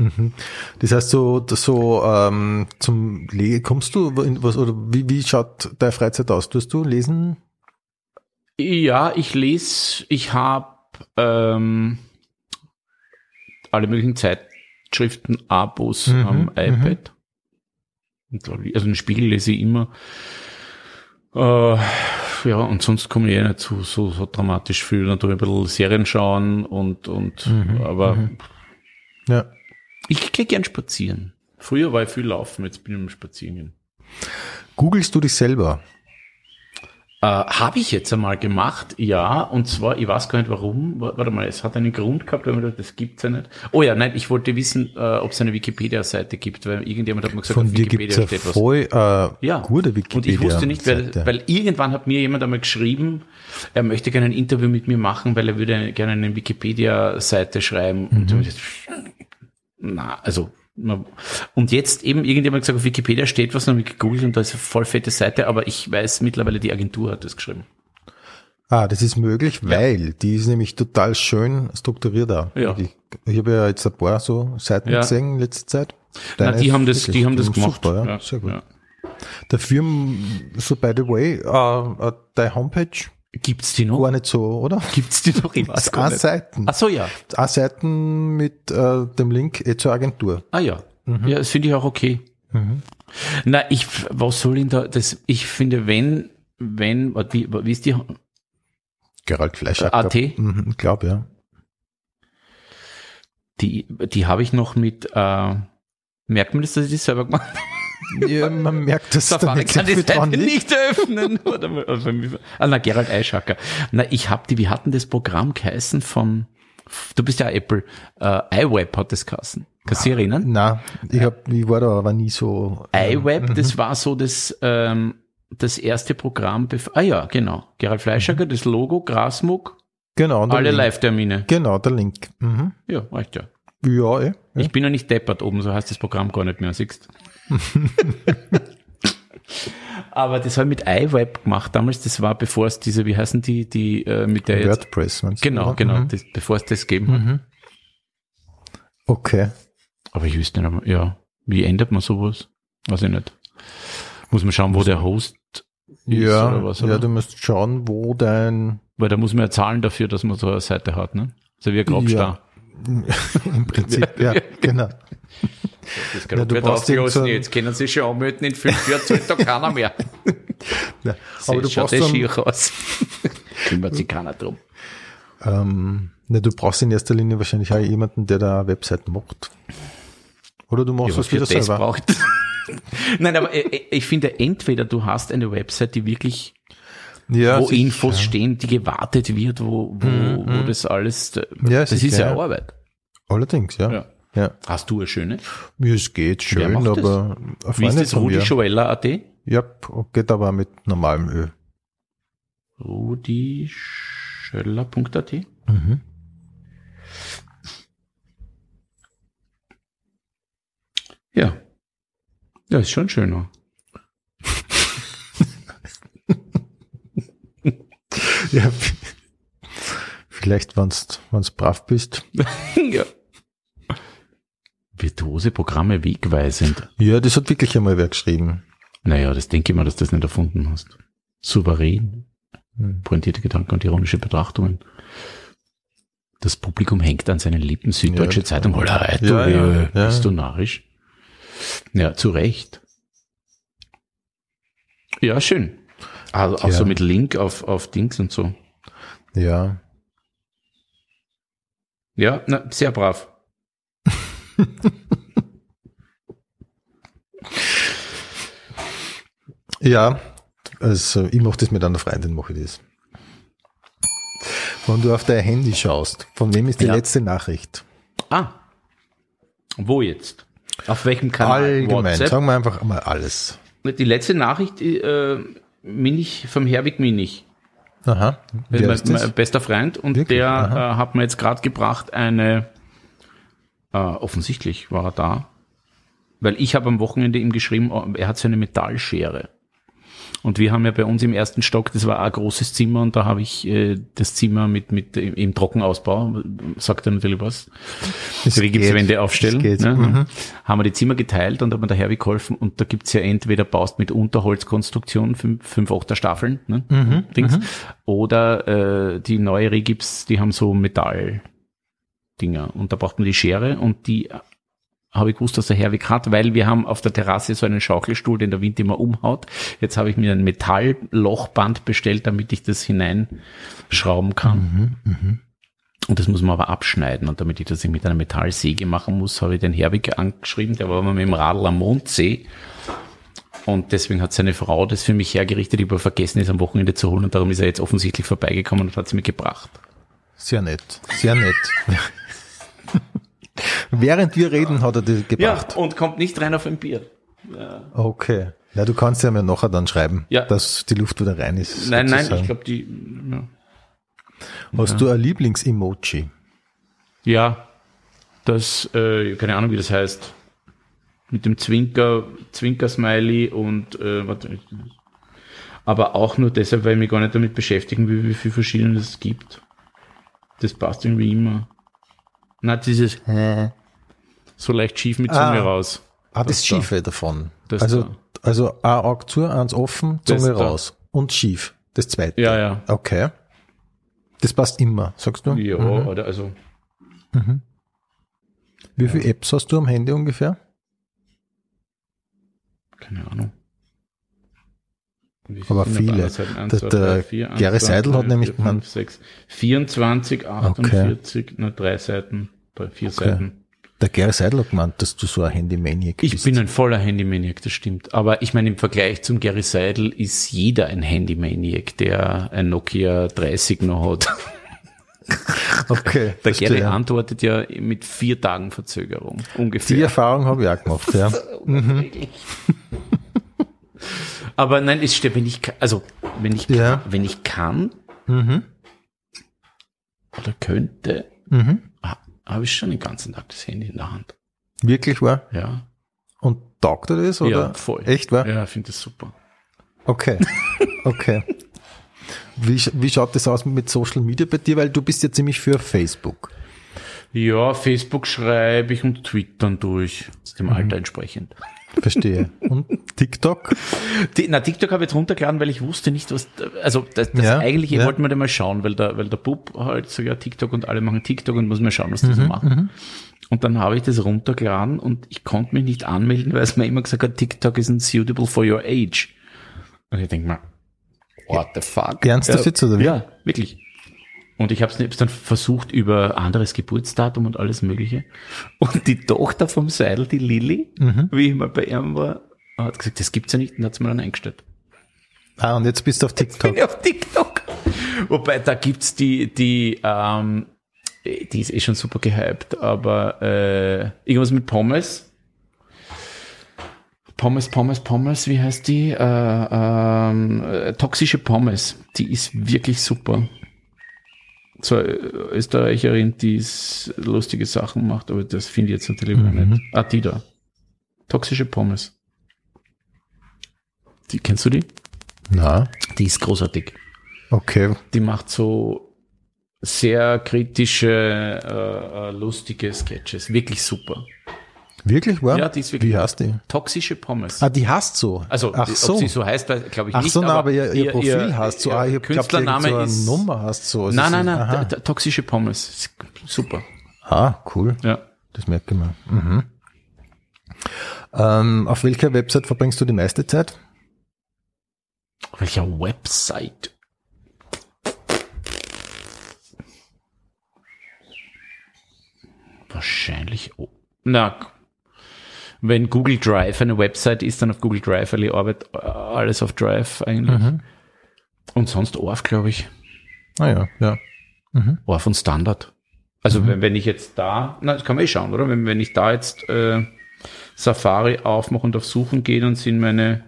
Mhm. Das heißt, so, so ähm, zum Lesen, kommst du in was oder wie, wie schaut deine Freizeit aus? Tust du lesen? Ja, ich lese, ich habe ähm, alle möglichen Zeitschriften, Abos mhm, am mhm. iPad. Also einen Spiegel lese ich immer. Äh, ja, und sonst komme ich eh nicht zu so, so dramatisch viel. Natürlich ein bisschen Serien schauen und, und mhm, aber mhm. ja. Ich gehe gern spazieren. Früher war ich viel laufen, jetzt bin ich im Spazieren. Googlest du dich selber? Äh, Habe ich jetzt einmal gemacht, ja. Und zwar, ich weiß gar nicht warum. Warte mal, es hat einen Grund gehabt, weil man dachte, das gibt's ja nicht. Oh ja, nein, ich wollte wissen, äh, ob es eine Wikipedia-Seite gibt, weil irgendjemand hat mir gesagt, Von auf Wikipedia gibt's steht was. Voll, äh, ja, gute Wikipedia. Und ich wusste nicht, weil, weil irgendwann hat mir jemand einmal geschrieben, er möchte gerne ein Interview mit mir machen, weil er würde gerne eine Wikipedia-Seite schreiben. Mhm. Und na, also und jetzt eben irgendjemand gesagt, auf Wikipedia steht was, dann habe ich gegoogelt und da ist eine voll fette Seite, aber ich weiß mittlerweile, die Agentur hat das geschrieben. Ah, das ist möglich, weil ja. die ist nämlich total schön strukturiert da. Ja. Ich, ich habe ja jetzt ein paar so Seiten ja. gesehen in letzter Zeit. Deine Na, die haben das, die haben das gemacht. Super, ja. Sehr gut. Dafür, so by the way, uh, uh, deine Homepage Gibt's die noch? Gar nicht so, oder? Gibt's die noch? Ich weiß gar. Seiten. Ach so, ja. A Seiten mit äh, dem Link eh zur Agentur. Ah ja. Mhm. Ja, das finde ich auch okay. Mhm. Na, ich, was soll denn da, das, ich finde, wenn, wenn, wie, wie ist die? Gerald Fleischer. AT? Mhm, ich glaube, ja. Die, die habe ich noch mit, äh, merkt man das, dass ich das selber gemacht habe? Ja, man merkt das. Safari kann die Seite nicht öffnen. ah, na, Gerald Eischacker. Na, ich hab die, wie hatten das Programm geheißen von, du bist ja Apple, uh, iWeb hat das geheißen. Kannst du dich erinnern? Na, ich, hab, ich war da aber nie so. Ähm, iWeb, das mhm. war so das, ähm, das erste Programm, ah ja, genau. Gerald Fleischacker, das Logo, Grasmuck. Genau. Alle Live-Termine. Genau, der Link. Mhm. Ja, reicht ja. Ja, eh. Ich bin ja nicht deppert oben, so heißt das Programm gar nicht mehr, siehst Aber das habe ich mit iWeb gemacht damals. Das war bevor es diese, wie heißen die, die äh, mit der WordPress. Jetzt, genau, genau, mhm. das, bevor es das gegeben hat. Mhm. Okay. Aber ich wüsste nicht, ja, wie ändert man sowas? Weiß ich nicht. Muss man schauen, wo der Host ist ja, oder was? Oder? Ja, du musst schauen, wo dein. Weil da muss man ja zahlen dafür, dass man so eine Seite hat, ne? So wie ein Grabstar. Ja. Im Prinzip, ja, genau. Das ja, du brauchst so jetzt können sie schon anmelden, in fünf Jahren zahlt da keiner mehr. ja, aber du brauchst das schier aus. Kümmert sich keiner drum. Ähm, Ne, du brauchst in erster Linie wahrscheinlich auch jemanden, der da eine Website macht. Oder du machst Ja, es wieder für das selber. braucht. Nein, aber äh, ich finde, entweder du hast eine Website, die wirklich, Ja, wo sicher. Infos stehen, die gewartet wird, wo, wo, wo das alles, Ja, das ist sicher, ja ja. Arbeit. Allerdings, ja. Ja. ja. Hast du eine schöne? Ja, es geht schön, das? aber eine Wie ist das? von mir. rudijoella.at? Ja, geht aber mit normalem Öl. rudischöller.at? Mhm. Ja. Ja, ist schon schöner. Ja, vielleicht, wenn's, wenn's brav bist. ja. Virtuose Programme wegweisend. Ja, das hat wirklich einmal wer geschrieben. Naja, das denke ich mal, dass du das nicht erfunden hast. Souverän, Hm. pointierte Gedanken und ironische Betrachtungen. Das Publikum hängt an seinen Lippen. Süddeutsche Ja. Zeitung. Holla, du, Ja, ja, äh, ja. bist du narrisch? Ja, zu Recht. Ja, schön. Also auch Ja. so mit Link auf, auf Dings und so. Ja. Ja, na, sehr brav. Ja, also ich mache das mit einer Freundin, mache ich das. Wenn du auf dein Handy schaust, von wem ist die Ja. letzte Nachricht? Ah. Wo jetzt? Auf welchem Kanal? Allgemein, WhatsApp? sagen wir einfach mal alles. Die letzte Nachricht, äh, Minich, vom Herwig Minich. Aha. Wer mein, mein bester Freund und Wirklich? der äh, hat mir jetzt gerade gebracht eine, äh, offensichtlich war er da, weil ich habe am Wochenende ihm geschrieben, er hat so eine Metallschere. Und wir haben ja bei uns im ersten Stock, das war ein großes Zimmer und da habe ich äh, das Zimmer mit, mit im, im Trockenausbau, sagt er natürlich was, Es Rigipswände geht, aufstellen. es geht. Ne? Mhm. Haben wir die Zimmer geteilt und haben der Herwig geholfen und da gibt's ja entweder baust mit Unterholzkonstruktion, fünf, fünf Achter Staffeln, ne? Mhm, Dings, oder äh, die neue Regips, die haben so Metall Dinger und da braucht man die Schere und die habe ich gewusst, dass der Herwig hat, weil wir haben auf der Terrasse so einen Schaukelstuhl, den der Wind immer umhaut. Jetzt habe ich mir ein Metalllochband bestellt, damit ich das hineinschrauben kann. Und das muss man aber abschneiden. Und damit ich das nicht mit einer Metallsäge machen muss, habe ich den Herwig angeschrieben. Der war mal mit dem Radl am Mondsee. Und deswegen hat seine Frau das für mich hergerichtet. Ich habe vergessen, es am Wochenende zu holen. Und darum ist er jetzt offensichtlich vorbeigekommen und hat sie mir gebracht. Sehr nett, sehr nett. Während wir reden, hat er das gebracht. und kommt nicht rein auf ein Bier. Okay. Ja, du kannst ja mir nachher dann schreiben, Ja. dass die Luft wieder rein ist. Nein, nein, sozusagen. ich glaube, die, ja. Hast du ein Lieblings-Emoji? Ja, das, äh, keine Ahnung, wie das heißt. Mit dem Zwinker, Zwinker-Smiley und, äh, warte. Aber auch nur deshalb, weil ich mich gar nicht damit beschäftigen will, wie viele verschiedene es gibt. Das passt irgendwie immer. Na, dieses so leicht schief mit Zunge Ah. raus. Ah, das, Das da. Schiefe davon. Das also, da. also ein Auge zu, eins offen, Das Zunge da. raus. Und schief. Das zweite. Ja, ja. Okay. Das passt immer, sagst du? Ja, oder also. Wie viele Apps hast du am Handy ungefähr? Keine Ahnung. Aber viele. Seite? Eins, Der- der vier, Gary zwei, Seidel hat drei, nämlich vier, gemeint- fünf, sechs, 24, 48, na, drei Seiten, drei, vier Seiten. Der Gary Seidel hat gemeint, dass du so ein Handy-Maniac Ich bist. bin ein voller Handymaniac, das stimmt. Aber ich meine, im Vergleich zum Gary Seidel ist jeder ein Handymaniac, der ein Nokia 30 noch hat. okay. Der. Gary antwortet ja mit vier Tagen Verzögerung, Die ungefähr. Erfahrung habe ich auch gemacht, ja. Aber nein, es stimmt, wenn ich, also, wenn ich, Ja. kann, wenn ich kann, Mhm. oder könnte, Mhm. Ha- habe ich schon den ganzen Tag das Handy in der Hand. Wirklich wahr? Ja. Und taugt er das? Oder? Ja, voll. Echt wahr? Ja, ich finde das super. Okay. Okay. Wie, wie schaut das aus mit Social Media bei dir? Weil du bist ja ziemlich für Facebook. Ja, Facebook schreibe ich und Twittern durch. Dem Alter entsprechend. Verstehe. Und TikTok? Die, na, TikTok habe ich jetzt runtergeladen, weil ich wusste nicht, was, also das, das Ja, eigentlich, ich ja. wollte mir da mal schauen, weil der, weil der Bub halt so, ja, TikTok und alle machen TikTok und muss mal schauen, was die Mhm, so machen. Und dann habe ich das runtergeladen und ich konnte mich nicht anmelden, weil es mir immer gesagt hat, TikTok isn't suitable for your age. Und ich denke mal, what the fuck? Ernsthaft jetzt, oder wie? Ja, wirklich. Und ich habe es dann versucht über anderes Geburtsdatum und alles Mögliche. Und die Tochter vom Seidel, die Lilly, mhm. wie ich mal bei ihm war, hat gesagt, das gibt's ja nicht und hat es mir dann eingestellt. Ah, und jetzt bist du auf TikTok. Jetzt bin ich auf TikTok. Wobei, da gibt's die, die, ähm, die ist eh schon super gehypt, aber äh, irgendwas mit Pommes. Pommes, Pommes, Pommes, wie heißt die? Äh, ähm, äh, toxische Pommes. Die ist wirklich super so Österreicherin, die lustige Sachen macht, aber das finde ich jetzt natürlich mhm. nicht. Ah, die da. Toxische Pommes. Die, kennst du die? Na. Die ist großartig. Okay. Die macht so sehr kritische, äh, äh lustige Sketches. Wirklich super. Wirklich, wahr? Ja, die ist wirklich. Wie heißt die? Toxische Pommes. Ah, die hast so. Also, Ach so. ob sie so heißt, glaube ich Ach nicht. so, na, aber ihr, ihr Profil ihr, hast so. Ah, ich Künstlername so eine ist. Nummer hast so. Also nein, nein, nein. Toxische Pommes. Super. Ah, cool. Ja. Das merke ich mal. Mhm. Ähm, auf welcher Website verbringst du die meiste Zeit? Auf welcher Website? Wahrscheinlich. Oh. Na, wenn Google Drive eine Website ist, dann auf Google Drive, weil ich arbeite äh, alles auf Drive eigentlich. Mhm. Und sonst ORF, glaube ich. Ah ja, ja. Mhm. ORF und Standard. Also mhm. wenn, wenn ich jetzt da, na, das kann man eh schauen, oder? Wenn, wenn ich da jetzt äh, Safari aufmache und auf Suchen gehe, dann sind meine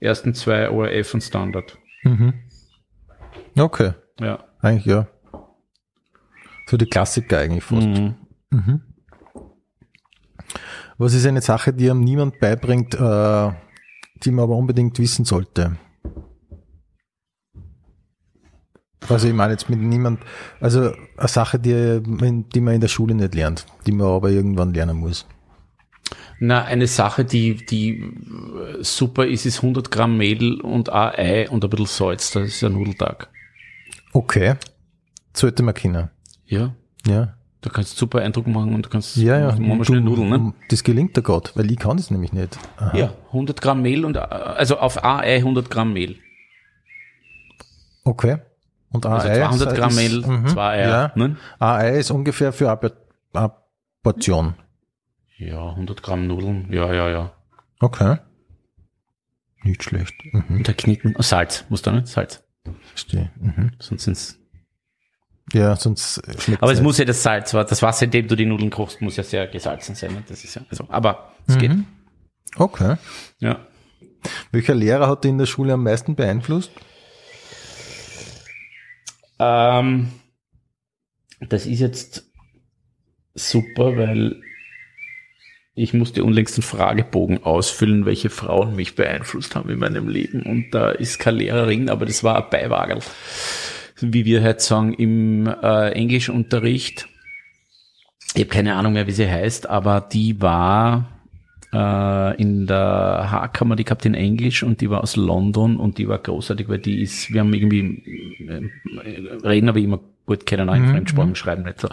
ersten zwei ORF und Standard. Mhm. Okay. Ja. Eigentlich ja. Für die Klassiker eigentlich fast. Mhm. Mhm. Was ist eine Sache, die einem niemand beibringt, äh, die man aber unbedingt wissen sollte? Also ich meine jetzt mit niemand, also eine Sache, die, die man in der Schule nicht lernt, die man aber irgendwann lernen muss. Na, eine Sache, die, die super ist, ist 100 Gramm Mehl und ein Ei und ein bisschen Salz. Das ist ein Nudeltag. Okay. Sollte man kennen. Ja. Ja. Da kannst du super Eindruck machen und du kannst ja, ja. machen schnell Nudeln. Ne? Das gelingt da gerade, weil ich kann das nämlich nicht. Aha. Ja, 100 Gramm Mehl und also auf Ei 100 Gramm Mehl. Okay. Und ein also 200 Gramm Mehl, mhm, zwei Eier. Ja. Ne? Ein Ei ist ungefähr für eine Portion. Ja, 100 Gramm Nudeln. Ja, ja, ja. Okay. Nicht schlecht. Mhm. Und der Knitten. Oh, Salz, muss da nicht? Salz. Verstehe. Mhm. Sonst sind's ja, sonst schmeckt Aber es muss ja das Salz, das Wasser, in dem du die Nudeln kochst, muss ja sehr gesalzen sein. Ne? Das ist ja, also, aber es mhm. geht. Okay. Ja. Welcher Lehrer hat dich in der Schule am meisten beeinflusst? Ähm, das ist jetzt super, weil ich musste unlängst einen Fragebogen ausfüllen, welche Frauen mich beeinflusst haben in meinem Leben. Und da ist keine Lehrerin, aber das war ein Beiwagel wie wir heute sagen, im äh, Englischunterricht. Ich habe keine Ahnung mehr, wie sie heißt, aber die war äh, in der Haarkammer, die gehabt in Englisch und die war aus London und die war großartig, weil die ist, wir haben irgendwie, äh, reden aber immer gut kennen, auch in mhm. Fremdsprachen mhm. schreiben nicht so.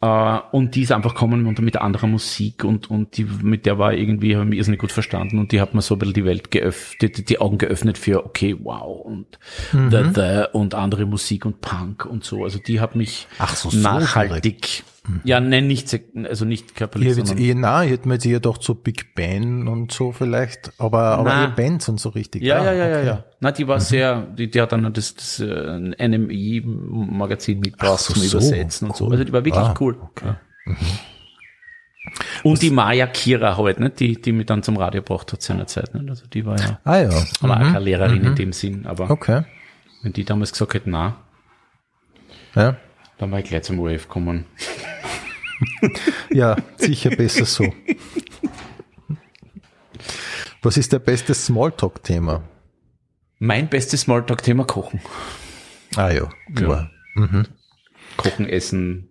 Äh, und die ist einfach kommen und mit anderer Musik und, und die, mit der war irgendwie, haben wir irrsinnig gut verstanden und die hat mir so ein bisschen die Welt geöffnet, die, die Augen geöffnet für, okay, wow, und mhm. the, the, und andere Musik und Punk und so. Also die hat mich Ach so, nachhaltig so ja, nein, nicht, also nicht körperlich. Hier jetzt eher nah, hätten wir jetzt eher doch so Big Ben und so vielleicht, aber, aber eher Bands und so richtig. Ja, ah, ja, ja, okay. ja, ja. Na, die war mhm. sehr, die, die hat dann das, das äh, NMI-Magazin mitgebracht so, zum Übersetzen und so. Also die war wirklich ah, cool. Okay. Ja. Mhm. Und Was? die Maya Kira halt, ne, die, die mich dann zum Radio gebracht hat seinerzeit, ne? Also die war ja, ah, ja. aber mhm. auch keine Lehrerin in mhm. dem Sinn, aber okay. wenn die damals gesagt hätte, na, ja. dann war ich gleich zum ORF gekommen. ja, sicher besser so. Was ist der beste Smalltalk-Thema? Mein bestes Smalltalk-Thema Kochen. Ah ja, klar. Ja. Mhm. Kochen, Essen,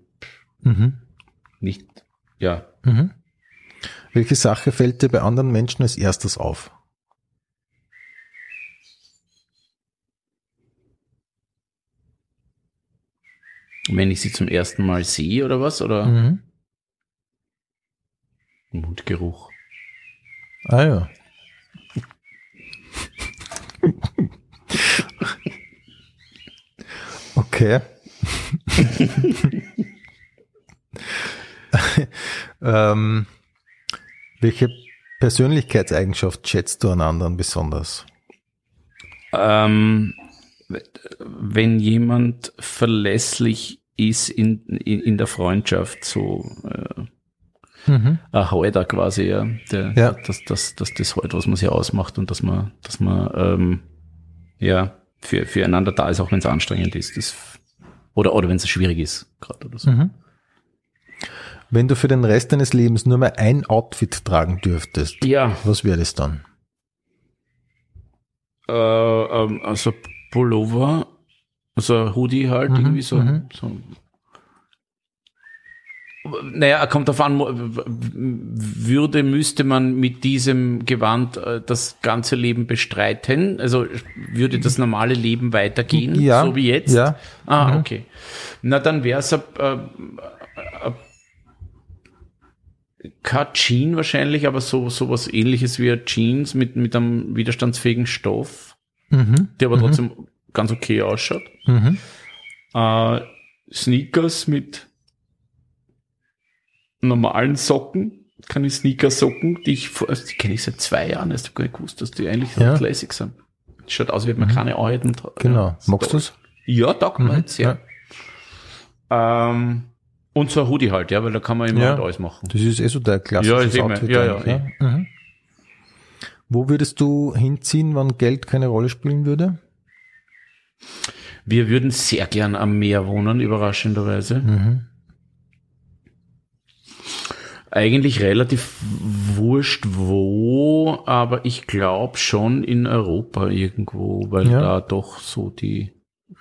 mhm. nicht, ja. Mhm. Welche Sache fällt dir bei anderen Menschen als erstes auf? Wenn ich sie zum ersten Mal sehe oder was? Oder? Mhm. Mundgeruch. Ah ja. okay. ähm, welche Persönlichkeitseigenschaft schätzt du an anderen besonders? Ähm, wenn jemand verlässlich ist in, in, in der Freundschaft, so äh, mhm. ein Halter quasi, ja, der, ja. Dass, dass, dass das halt, was man sich ausmacht und dass man, dass man ähm, ja für, füreinander da ist, auch wenn es anstrengend ist. Das, oder oder wenn es schwierig ist, gerade oder so. Mhm. Wenn du für den Rest deines Lebens nur mehr ein Outfit tragen dürftest, ja. was wäre das dann? Äh, ähm, also Pullover, also Hoodie halt, mhm, irgendwie so, mhm. so. Naja, kommt darauf an, würde, müsste man mit diesem Gewand äh, das ganze Leben bestreiten? Also würde das normale Leben weitergehen, ja, so wie jetzt? Ja. Ah, mhm. okay. Na, dann wäre es ein, kein Jean wahrscheinlich, aber so sowas ähnliches wie ein Jeans mit, mit einem widerstandsfähigen Stoff, mhm. der aber mhm. trotzdem ganz okay ausschaut. Mhm. Äh, Sneakers mit normalen Socken, keine Sneaker-Socken, die ich vor, also die kenne ich seit zwei Jahren, erst habe gar nicht gewusst, dass die eigentlich ja. Classic sind. Schaut aus, wie wenn man mhm. keine Arbeiten Genau. Magst du's? Ja, taugt mhm. mir sehr. Ja. Ähm, und so ein Hoodie halt, ja, weil da kann man immer ja, halt alles machen. Das ist eh so der klassische ja, Outfit. Ja, ja, ja. Mhm. Wo würdest du hinziehen, wenn Geld keine Rolle spielen würde? Wir würden sehr gern am Meer wohnen, überraschenderweise. Mhm. Eigentlich relativ wurscht wo, aber ich glaube schon in Europa irgendwo, weil ja. da doch so die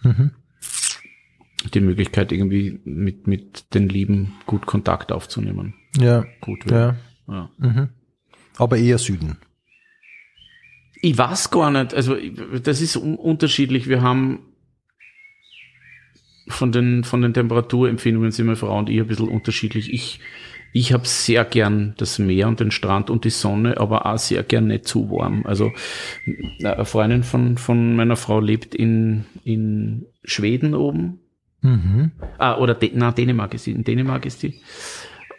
mhm die Möglichkeit, irgendwie mit, mit den Lieben gut Kontakt aufzunehmen. Ja. Gut wäre. Ja. ja. Mhm. Aber eher Süden. Ich weiß gar nicht. Also, das ist unterschiedlich. Wir haben von den, von den Temperaturempfindungen sind meine Frau und ich ein bisschen unterschiedlich. Ich, ich habe sehr gern das Meer und den Strand und die Sonne, aber auch sehr gern nicht zu warm. Also eine Freundin von, von meiner Frau lebt in, in Schweden oben Mhm. Ah, oder De na, Dänemark ist die. In Dänemark ist die.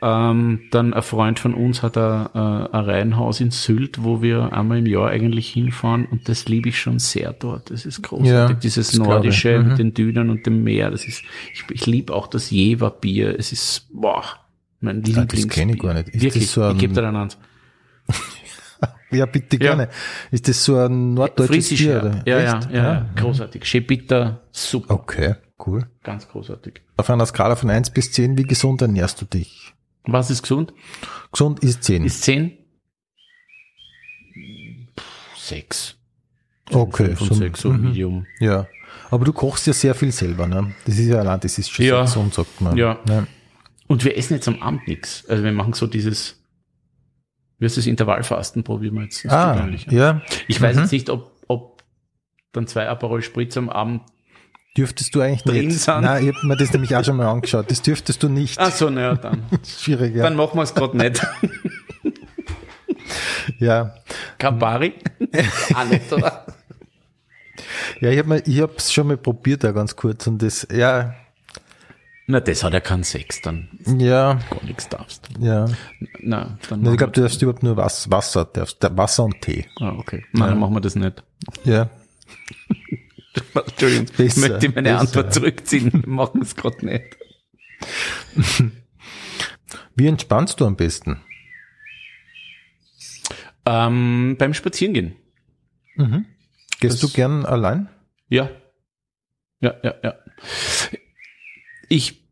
Ähm, dann ein Freund von uns hat ein, äh, ein Reihenhaus in Sylt, wo wir einmal im Jahr eigentlich hinfahren und das liebe ich schon sehr dort. Das ist großartig. Ja, Dieses Nordische mhm. mit den Dünen und dem Meer. Das ist, ich, ich liebe auch das Jever-Bier. Es ist, boah, mein Lieblings. Ah, das kenne ich gar nicht. Ist Wirklich, so ein... ich gebe dir einen Hand. ja, bitte gerne. Ja. Ist das so ein norddeutsches Bier? Oder? Ja, ja, ja, ja, großartig. Schebitter, super. Okay. Cool. Ganz großartig. Auf einer Skala von 1 bis 10, wie gesund ernährst du dich? Was ist gesund? Gesund ist 10. Ist 10? 6. Okay. Von 6, so mhm. Medium. Ja. Aber du kochst ja sehr viel selber, ne? Das ist ja allein, das ist schon ja. gesund, sagt man. Ja. ja. Und wir essen jetzt am Abend nichts. Also wir machen so dieses, wie heißt das, Intervallfasten probieren wir jetzt. ah, ja. Ich weiß mhm. jetzt nicht, ob, ob dann zwei Aperol Spritz am Abend Dürftest du eigentlich drin nicht. Sind. Nein, ich habe mir das nämlich auch schon mal angeschaut. Das dürftest du nicht. Ach so, naja, dann. Schwierig, ja. Dann machen wir es gerade nicht. ja. Campari? auch nicht, oder? Ja, ich habe hab's schon mal probiert, da ganz kurz. Und das, ja. Na, das hat ja keinen Sex dann. Ja. Gar nichts darfst. Ja. Na, dann Na, ich glaube, du darfst überhaupt nur Wasser, Wasser, darfst, Wasser und Tee. Ah, okay. Nein, ja. dann machen wir das nicht. Ja. Entschuldigung, ich möchte meine besser. Antwort zurückziehen. Wir machen es gerade nicht. Wie entspannst du am besten? Ähm, beim Spazierengehen. Mhm. Gehst das, du gern allein? Ja. Ja, ja, ja. Ich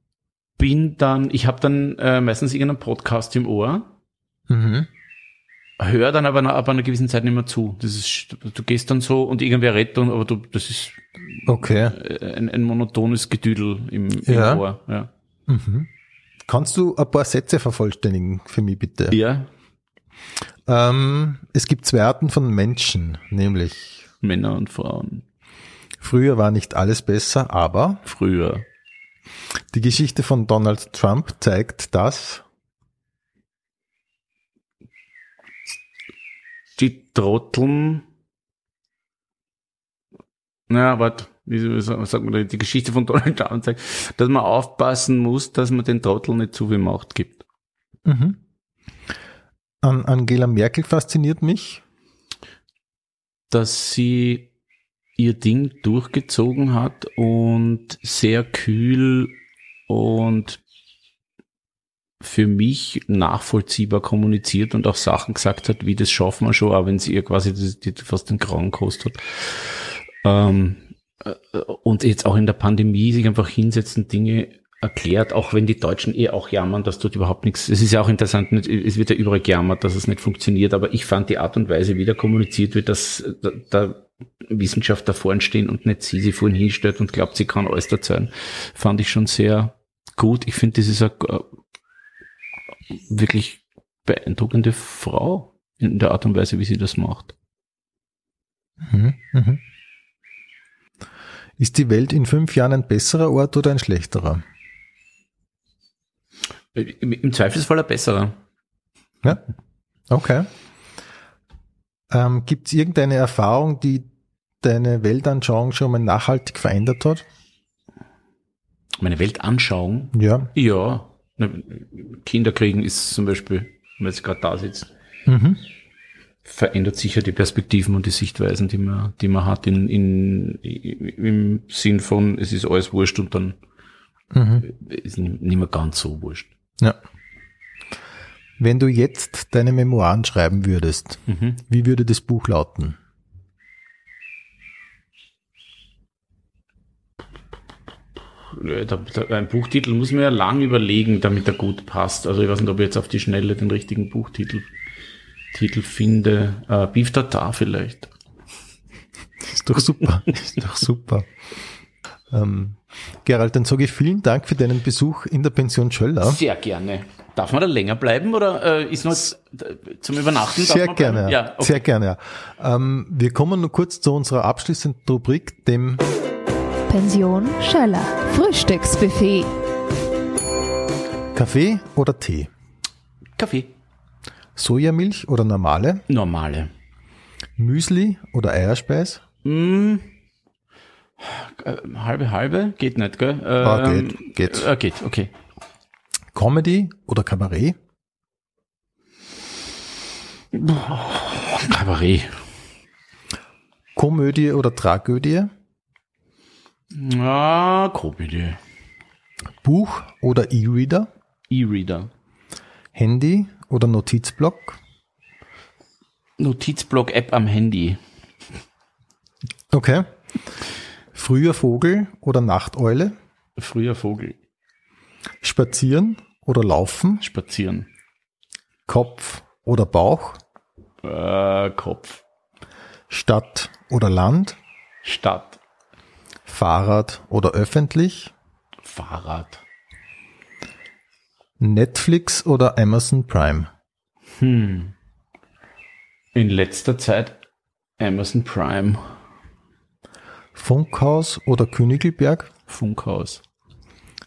bin dann, ich habe dann äh, meistens irgendeinen Podcast im Ohr. Mhm hör dann aber nach, ab einer gewissen Zeit nicht mehr zu. Das ist, du gehst dann so und irgendwer redet dann, aber du, das ist okay. ein, ein monotones Gedüdel im, im ja. Ohr. Ja. Mhm. Kannst du ein paar Sätze vervollständigen für mich bitte? Ja. Ähm, es gibt zwei Arten von Menschen, nämlich Männer und Frauen. Früher war nicht alles besser, aber früher. Die Geschichte von Donald Trump zeigt, dass die Trotteln. Naja, warte. wie sagt man, die Geschichte von Donald Trump zeigt, dass man aufpassen muss, dass man den Trottel nicht zu viel Macht gibt. Mhm. An Angela Merkel fasziniert mich, dass sie ihr Ding durchgezogen hat und sehr kühl und für mich nachvollziehbar kommuniziert und auch Sachen gesagt hat, wie das schaffen wir schon, auch wenn sie ihr quasi das, die fast den Grauen kostet. Ähm, äh, und jetzt auch in der Pandemie sich einfach hinsetzen, Dinge erklärt, auch wenn die Deutschen eh auch jammern, dass dort überhaupt nichts, es ist ja auch interessant, es wird ja überall gejammert, dass es nicht funktioniert, aber ich fand die Art und Weise, wie da kommuniziert wird, dass da Wissenschaftler vorn stehen und nicht sie sie vorhin hinstellt und glaubt, sie kann alles erzählen, fand ich schon sehr gut. Ich finde, das ist eine äh, wirklich beeindruckende Frau in der Art und Weise, wie sie das macht. Mhm, mhm. Ist die Welt in fünf Jahren ein besserer Ort oder ein schlechterer? Im Zweifelsfall ein besserer. Ja, okay. Ähm, Gibt es irgendeine Erfahrung, die deine Weltanschauung schon mal nachhaltig verändert hat? Meine Weltanschauung? Ja. Ja. Kinder kriegen ist zum Beispiel, wenn man jetzt gerade da sitzt, mhm. verändert sicher die Perspektiven und die Sichtweisen, die man, die man hat in, in, im Sinn von, es ist alles wurscht und dann mhm. ist nicht mehr ganz so wurscht. Ja. Wenn du jetzt deine Memoiren schreiben würdest, mhm. wie würde das Buch lauten? Ein Buchtitel muss man ja lang überlegen, damit er gut passt. Also ich weiß nicht, ob ich jetzt auf die Schnelle den richtigen Buchtitel Titel finde. Äh, Beef Tartar vielleicht. Ist doch super. Ist doch super. Ähm, Gerald, dann sage ich vielen Dank für deinen Besuch in der Pension Schöller. Sehr gerne. Darf man da länger bleiben oder äh, ist noch zum Übernachten? Sehr gerne, ja, okay. sehr gerne. Ja. Ähm, wir kommen nur kurz zu unserer abschließenden Rubrik, dem Pension Schöller Frühstücksbuffet. Kaffee oder Tee? Kaffee. Sojamilch oder normale? Normale. Müsli oder Eierspeis? Mm, halbe halbe geht nicht, gell? Ah, ähm, geht, geht. Äh, geht, okay. Comedy oder Kabarett? Kabarett. Komödie oder Tragödie? Ah, Komödie. Buch oder E-Reader? E-Reader. Handy oder Notizblock? Notizblock-App am Handy. Okay. Früher Vogel oder Nachteule? Früher Vogel. Spazieren oder laufen? Spazieren. Kopf oder Bauch? Äh, Kopf. Stadt oder Land? Stadt. Fahrrad oder öffentlich? Fahrrad. Netflix oder Amazon Prime? Hm. In letzter Zeit Amazon Prime. Funkhaus oder Königelberg? Funkhaus.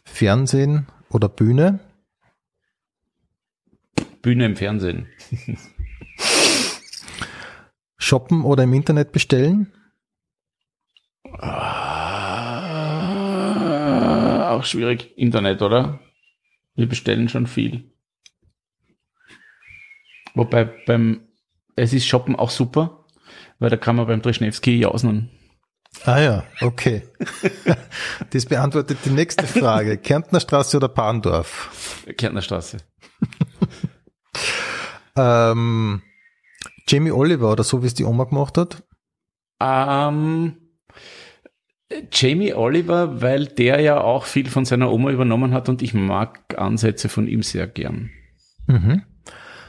Fernsehen oder Bühne? Bühne im Fernsehen. Shoppen oder im Internet bestellen? Ah, auch schwierig. Internet, oder? Wir bestellen schon viel. Wobei beim, es ist Shoppen auch super, weil da kann man beim Dreschnewski jausen. Ah ja, okay. Das beantwortet die nächste Frage. Kärntner Straße oder Bahndorf? Kärntner Straße. ähm, Jamie Oliver oder so, wie es die Oma gemacht hat? Ähm, Jamie Oliver, weil der ja auch viel von seiner Oma übernommen hat und ich mag Ansätze von ihm sehr gern. Mhm.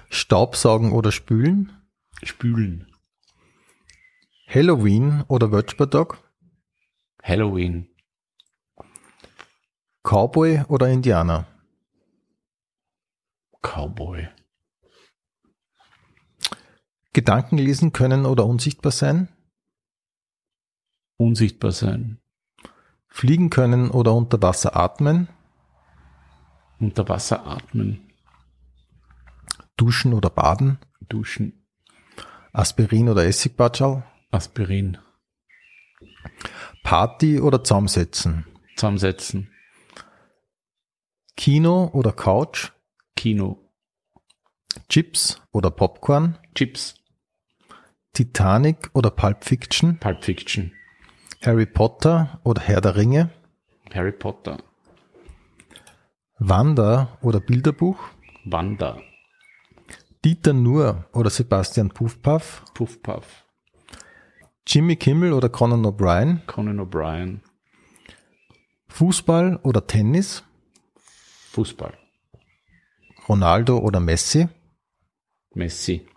Staubsaugen oder spülen? Spülen. Halloween oder Wötschberdog? Halloween. Cowboy oder Indianer? Cowboy. Gedanken lesen können oder unsichtbar sein? Unsichtbar sein. Fliegen können oder unter Wasser atmen? Unter Wasser atmen. Duschen oder baden? Duschen. Aspirin oder Essigbatschal? Aspirin. Party oder zusammensetzen? Zusammensetzen. Kino oder Couch? Kino. Chips oder Popcorn? Chips. Titanic oder Pulp Fiction? Pulp Fiction. Harry Potter oder Herr der Ringe? Harry Potter. Wander oder Bilderbuch? Wanda. Dieter Nuhr oder Sebastian Puffpaff? Puff Puff. Jimmy Kimmel oder Conan O'Brien? Conan O'Brien. Fußball oder Tennis? Fußball. Ronaldo oder Messi? Messi.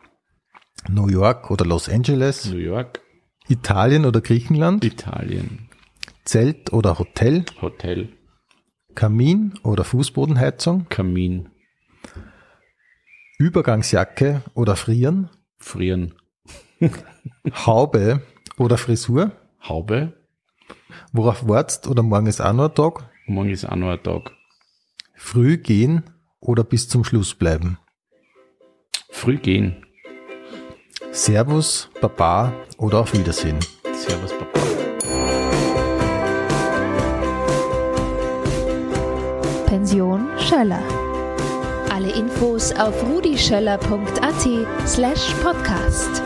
New York oder Los Angeles? New York. Italien oder Griechenland? Italien. Zelt oder Hotel? Hotel. Kamin oder Fußbodenheizung? Kamin. Übergangsjacke oder Frieren? Frieren. Haube oder Frisur? Haube. Worauf wartest oder morgen ist auch noch ein Tag? Morgen ist auch noch ein Tag. Früh gehen oder bis zum Schluss bleiben? Früh gehen. Servus, Baba oder auf Wiedersehen. Servus, Papa. Pension Schöller. Alle Infos auf rudischöller.at slash podcast.